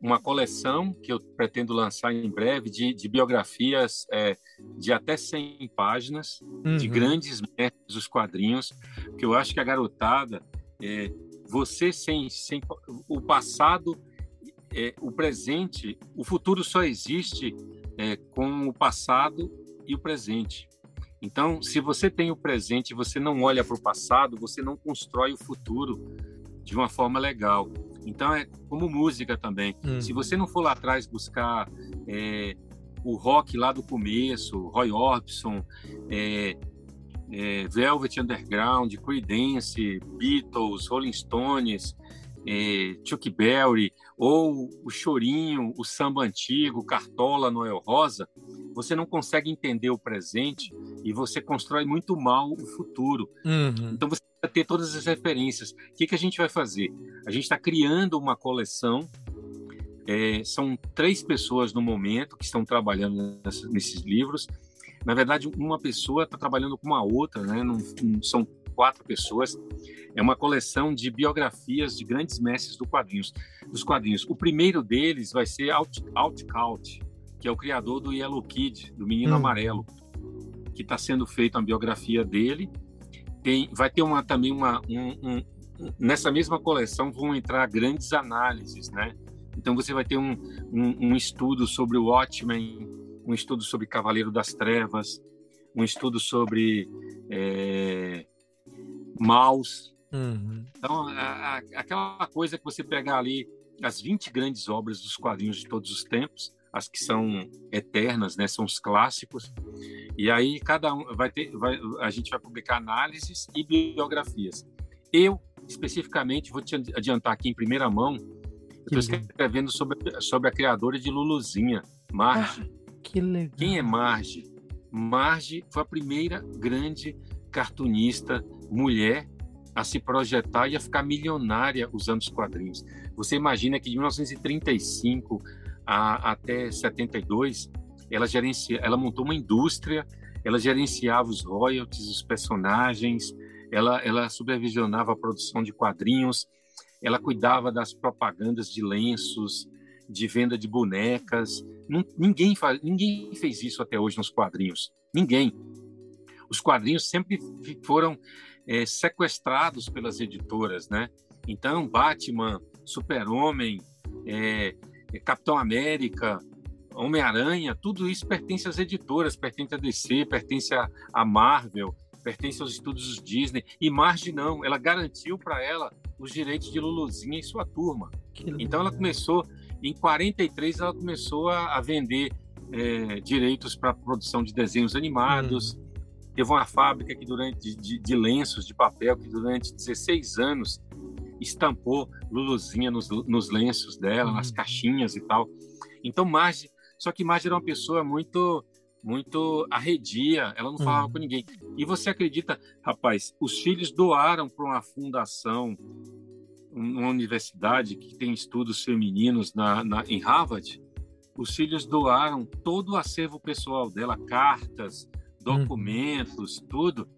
uma coleção que eu pretendo lançar em breve de, de biografias é, de até 100 páginas uhum. de grandes mestres dos quadrinhos, que eu acho que a garotada, é, você sem, sem o passado é, o presente, o futuro só existe é, com o passado e o presente. Então, se você tem o presente e você não olha para o passado, você não constrói o futuro de uma forma legal. Então, é como música também. Hum. Se você não for lá atrás buscar é, o rock lá do começo, Roy Orbison, é, é, Velvet Underground, Creedence, Beatles, Rolling Stones, é, Chuck Berry, ou o chorinho, o samba antigo, Cartola, Noel Rosa, você não consegue entender o presente e você constrói muito mal o futuro. Uhum. Então você vai ter todas as referências. O que, que a gente vai fazer? A gente está criando uma coleção. É, são três pessoas no momento que estão trabalhando nesses livros. Na verdade, uma pessoa está trabalhando com uma outra, né? Não, não, são quatro pessoas. É uma coleção de biografias de grandes mestres do quadrinhos, dos quadrinhos. O primeiro deles vai ser Alt, Alt que é o criador do Yellow Kid, do Menino hum. Amarelo, que está sendo feita uma biografia dele. Tem, vai ter uma, também uma, um, um, nessa mesma coleção vão entrar grandes análises, né? Então você vai ter um, um, um estudo sobre o Watchmen, um estudo sobre Cavaleiro das Trevas, um estudo sobre é, Maus. Uhum. Então, a, a, aquela coisa que você pegar ali as 20 grandes obras dos quadrinhos de todos os tempos, as que são eternas, né, são os clássicos. E aí cada um vai ter, vai, a gente vai publicar análises e biografias. Eu especificamente vou te adiantar aqui em primeira mão, estou escrevendo sobre, sobre a criadora de Luluzinha, Marge. Ah, que legal. Quem é Marge? Marge foi a primeira grande cartunista mulher a se projetar e a ficar milionária usando os quadrinhos. Você imagina que de 1935 a, até 72, ela, gerencia, ela montou uma indústria, ela gerenciava os royalties, os personagens, ela, ela supervisionava a produção de quadrinhos, ela cuidava das propagandas de lenços, de venda de bonecas. ninguém, faz, ninguém fez isso até hoje nos quadrinhos. Ninguém. Os quadrinhos sempre foram é, sequestrados pelas editoras, né? Então, Batman, Super-Homem, é, Capitão América, Homem-Aranha, tudo isso pertence às editoras, pertence à DC, pertence à Marvel, pertence aos estúdios Disney. E Marge não, ela garantiu para ela os direitos de Luluzinha e sua turma. Então ela começou, em 43 ela começou a, a vender é, direitos para produção de desenhos animados. Hum. Teve uma fábrica que durante de, de lenços de papel que durante 16 anos estampou Luluzinha nos, nos lenços dela, uhum. nas caixinhas e tal. Então, Marge, só que Marge era uma pessoa muito muito arredia, ela não falava uhum. com ninguém. E você acredita, rapaz, os filhos doaram para uma fundação, uma universidade que tem estudos femininos na, na, em Harvard, os filhos doaram todo o acervo pessoal dela, cartas. Documentos, uhum. tudo.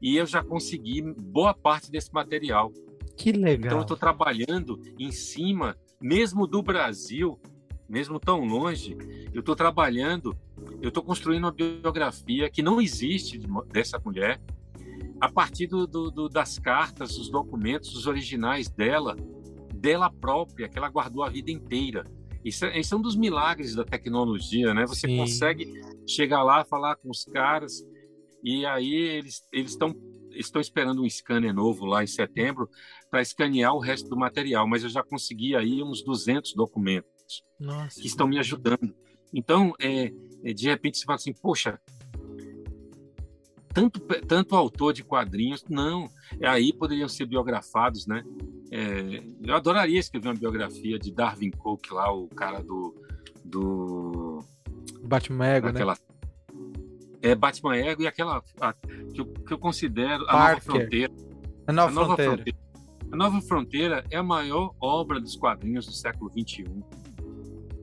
E eu já consegui boa parte desse material. Que legal. Então eu estou trabalhando em cima, mesmo do Brasil, mesmo tão longe, eu estou trabalhando, eu estou construindo uma biografia que não existe dessa mulher, a partir do, do, das cartas, dos documentos, os originais dela, dela própria, que ela guardou a vida inteira. Isso é, isso é um dos milagres da tecnologia, né? Você Sim. consegue chegar lá, falar com os caras, e aí eles estão estão esperando um scanner novo lá em setembro para escanear o resto do material, mas eu já consegui aí uns 200 documentos Nossa. que estão me ajudando. Então, é, é, de repente você fala assim, poxa, tanto, tanto autor de quadrinhos, não, aí poderiam ser biografados, né? É, eu adoraria escrever uma biografia de Darwin Cook lá, o cara do... do Batman Ego, né? daquela, né? É Batman Ego e aquela a, que, eu, que eu considero a Nova Fronteira. A Nova, a Nova Fronteira. Fronteira. A Nova Fronteira é a maior obra dos quadrinhos do século XXI.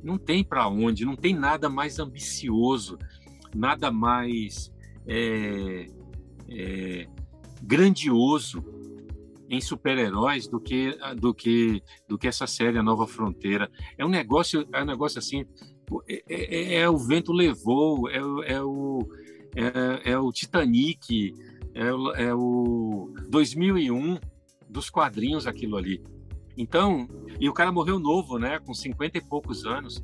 Não tem para onde, não tem nada mais ambicioso, nada mais é, é, grandioso em super-heróis do que do que do que essa série A Nova Fronteira. É um negócio, é um negócio assim, é, é, é o vento levou, é, é o é, é o Titanic, é o, é o 2001 dos quadrinhos aquilo ali. Então, e o cara morreu novo, né, com 50 e poucos anos.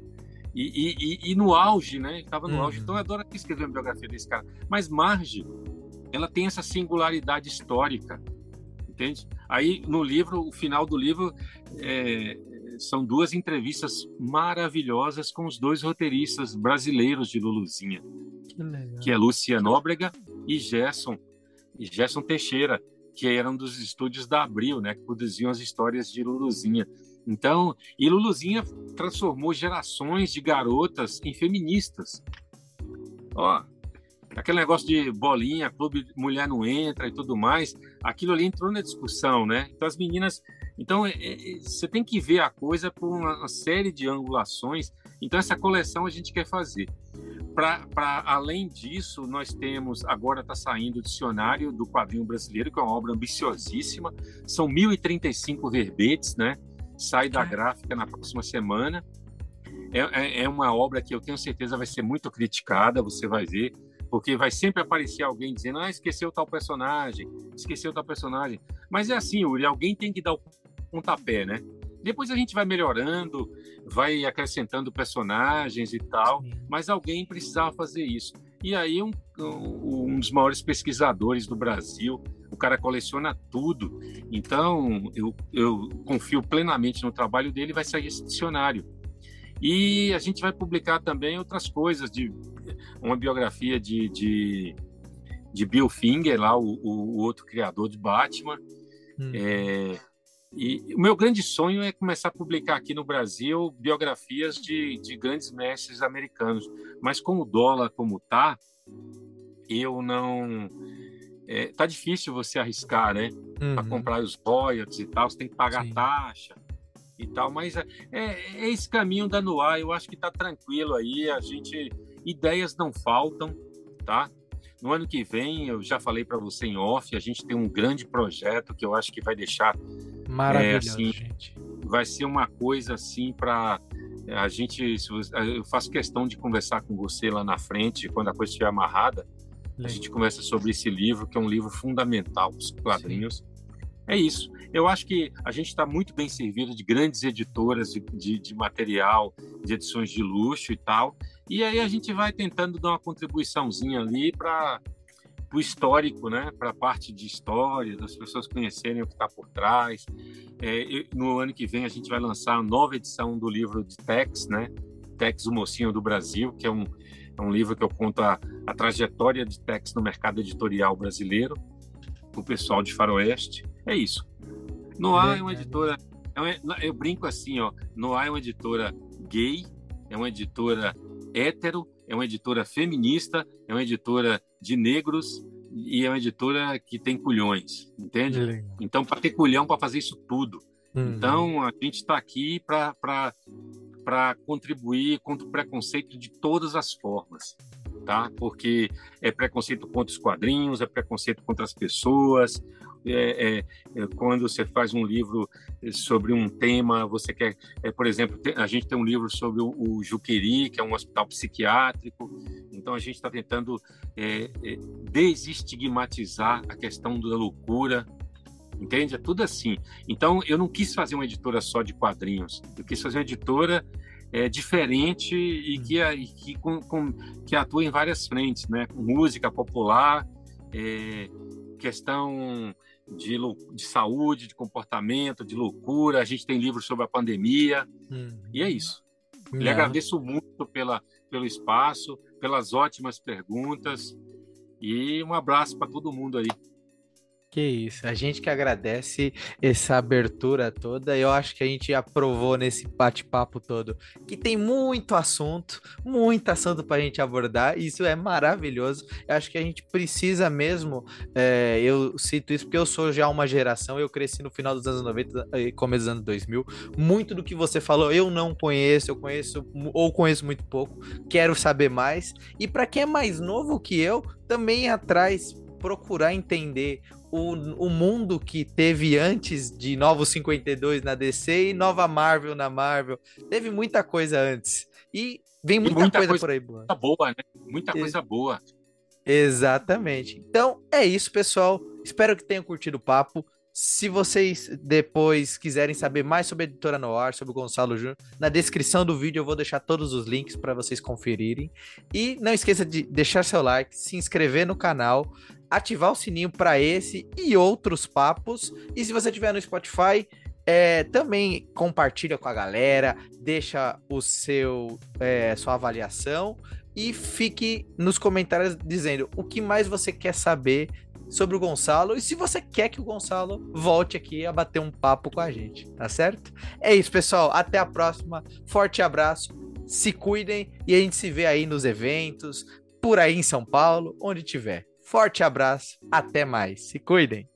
E, e, e no auge, né? Estava no uhum. auge. Então eu adoro escrever uma biografia desse cara. Mas Marge, ela tem essa singularidade histórica, entende? Aí no livro, o final do livro, é, são duas entrevistas maravilhosas com os dois roteiristas brasileiros de Luluzinha, que, que é Lúcia Nóbrega e Gerson, e Gerson Teixeira, que eram dos estúdios da Abril, né, que produziam as histórias de Luluzinha. Então, e Luluzinha transformou gerações de garotas em feministas. Ó, aquele negócio de bolinha, clube mulher não entra e tudo mais, aquilo ali entrou na discussão, né? Então as meninas então, é, é, você tem que ver a coisa por uma, uma, série de angulações. Então, essa coleção a gente quer fazer. Para além disso, nós temos, agora está saindo o Dicionário do Quadrinho Brasileiro, que é uma obra ambiciosíssima. São 1.035 verbetes, né? Sai da gráfica na próxima semana. É, é, é uma obra que eu tenho certeza vai ser muito criticada, você vai ver porque vai sempre aparecer alguém dizendo, ah, esqueceu tal personagem, esqueceu tal personagem. Mas é assim, Uri, alguém tem que dar o pontapé, né? Depois a gente vai melhorando, vai acrescentando personagens e tal, mas alguém precisava fazer isso. E aí um, um, dos maiores pesquisadores do Brasil, o cara coleciona tudo, então eu, eu confio plenamente no trabalho dele, vai sair esse dicionário. E a gente vai publicar também outras coisas, de uma biografia de, de, de Bill Finger, lá, o, o, outro criador de Batman. Hum. É, e o meu grande sonho é começar a publicar aqui no Brasil biografias de, de grandes mestres americanos. Mas com o dólar como tá, eu não. É, tá difícil você arriscar, né? Uhum. Para comprar os royalties e tal, você tem que pagar Sim. taxa e tal. Mas é, é, é esse caminho da Noir, eu acho que tá tranquilo aí. A gente. Ideias não faltam, tá? No ano que vem, eu já falei para você em off, a gente tem um grande projeto que eu acho que vai deixar Maravilhoso, é, assim, gente. Vai ser uma coisa assim para a gente. Eu faço questão de conversar com você lá na frente, quando a coisa estiver amarrada. Legal. A gente conversa sobre esse livro, que é um livro fundamental para os quadrinhos. Sim. É isso. Eu acho que a gente está muito bem servido de grandes editoras de, de, de, material, de edições de luxo e tal. E aí a gente vai tentando dar uma contribuiçãozinha ali para o histórico, né? Para a parte de história, das pessoas conhecerem o que está por trás. É, no ano que vem a gente vai lançar a nova edição do livro de Tex, né? Tex, o Mocinho do Brasil, que é um, é um livro que eu conto a, a trajetória de Tex no mercado editorial brasileiro, para o pessoal de Faroeste. É isso. Noir é uma editora. É uma, eu brinco assim, ó. Noir é uma editora gay, é uma editora hétero, é uma editora feminista, é uma editora de negros e é uma editora que tem culhões, entende? Então, para ter culhão para fazer isso tudo. Uhum. Então, a gente está aqui para contribuir contra o preconceito de todas as formas, tá? Porque é preconceito contra os quadrinhos, é preconceito contra as pessoas, é, é, é, quando você faz um livro sobre um tema, você quer, é, por exemplo, a gente tem um livro sobre o, o Juqueri, que é um hospital psiquiátrico, então a gente está tentando é, desestigmatizar a questão da loucura, entende? É tudo assim. Então eu não quis fazer uma editora só de quadrinhos, eu quis fazer uma editora é, diferente e que, e que, com, com, que atua em várias frentes, né? Música popular, é, questão de, de saúde, de comportamento, de loucura. A gente tem livros sobre a pandemia. Hum. E é isso. Não. Lhe agradeço muito pela, pelo espaço, pelas ótimas perguntas. E um abraço para todo mundo aí. Que isso, a gente que agradece essa abertura toda. Eu acho que a gente aprovou nesse bate-papo todo que tem muito assunto, muito assunto para a gente abordar. Isso é maravilhoso. Eu acho que a gente precisa mesmo. É, eu cito isso porque eu sou já uma geração. Eu cresci no final dos anos 90 e começo dos anos 2000. Muito do que você falou eu não conheço, eu conheço ou conheço muito pouco. Quero saber mais. E para quem é mais novo que eu, também atrás procurar entender o, o mundo que teve antes de Novos 52 na DC e Nova Marvel na Marvel. Teve muita coisa antes. E vem muita, muita coisa, coisa, por aí boa. boa, né? Muita coisa boa. Exatamente. Então é isso, pessoal. Espero que tenham curtido o papo. Se vocês depois quiserem saber mais sobre a editora Noir, sobre o Gonçalo Júnior, na descrição do vídeo eu vou deixar todos os links para vocês conferirem. E não esqueça de deixar seu like, se inscrever no canal, ativar o sininho para esse e outros papos. E se você estiver no Spotify, é, também compartilha com a galera, deixa o seu é, sua avaliação e fique nos comentários dizendo o que mais você quer saber sobre o Gonçalo e se você quer que o Gonçalo volte aqui a bater um papo com a gente, tá certo? É isso, pessoal. Até a próxima. Forte abraço. Se cuidem e a gente se vê aí nos eventos, por aí em São Paulo, onde tiver. Forte abraço, até mais. Se cuidem.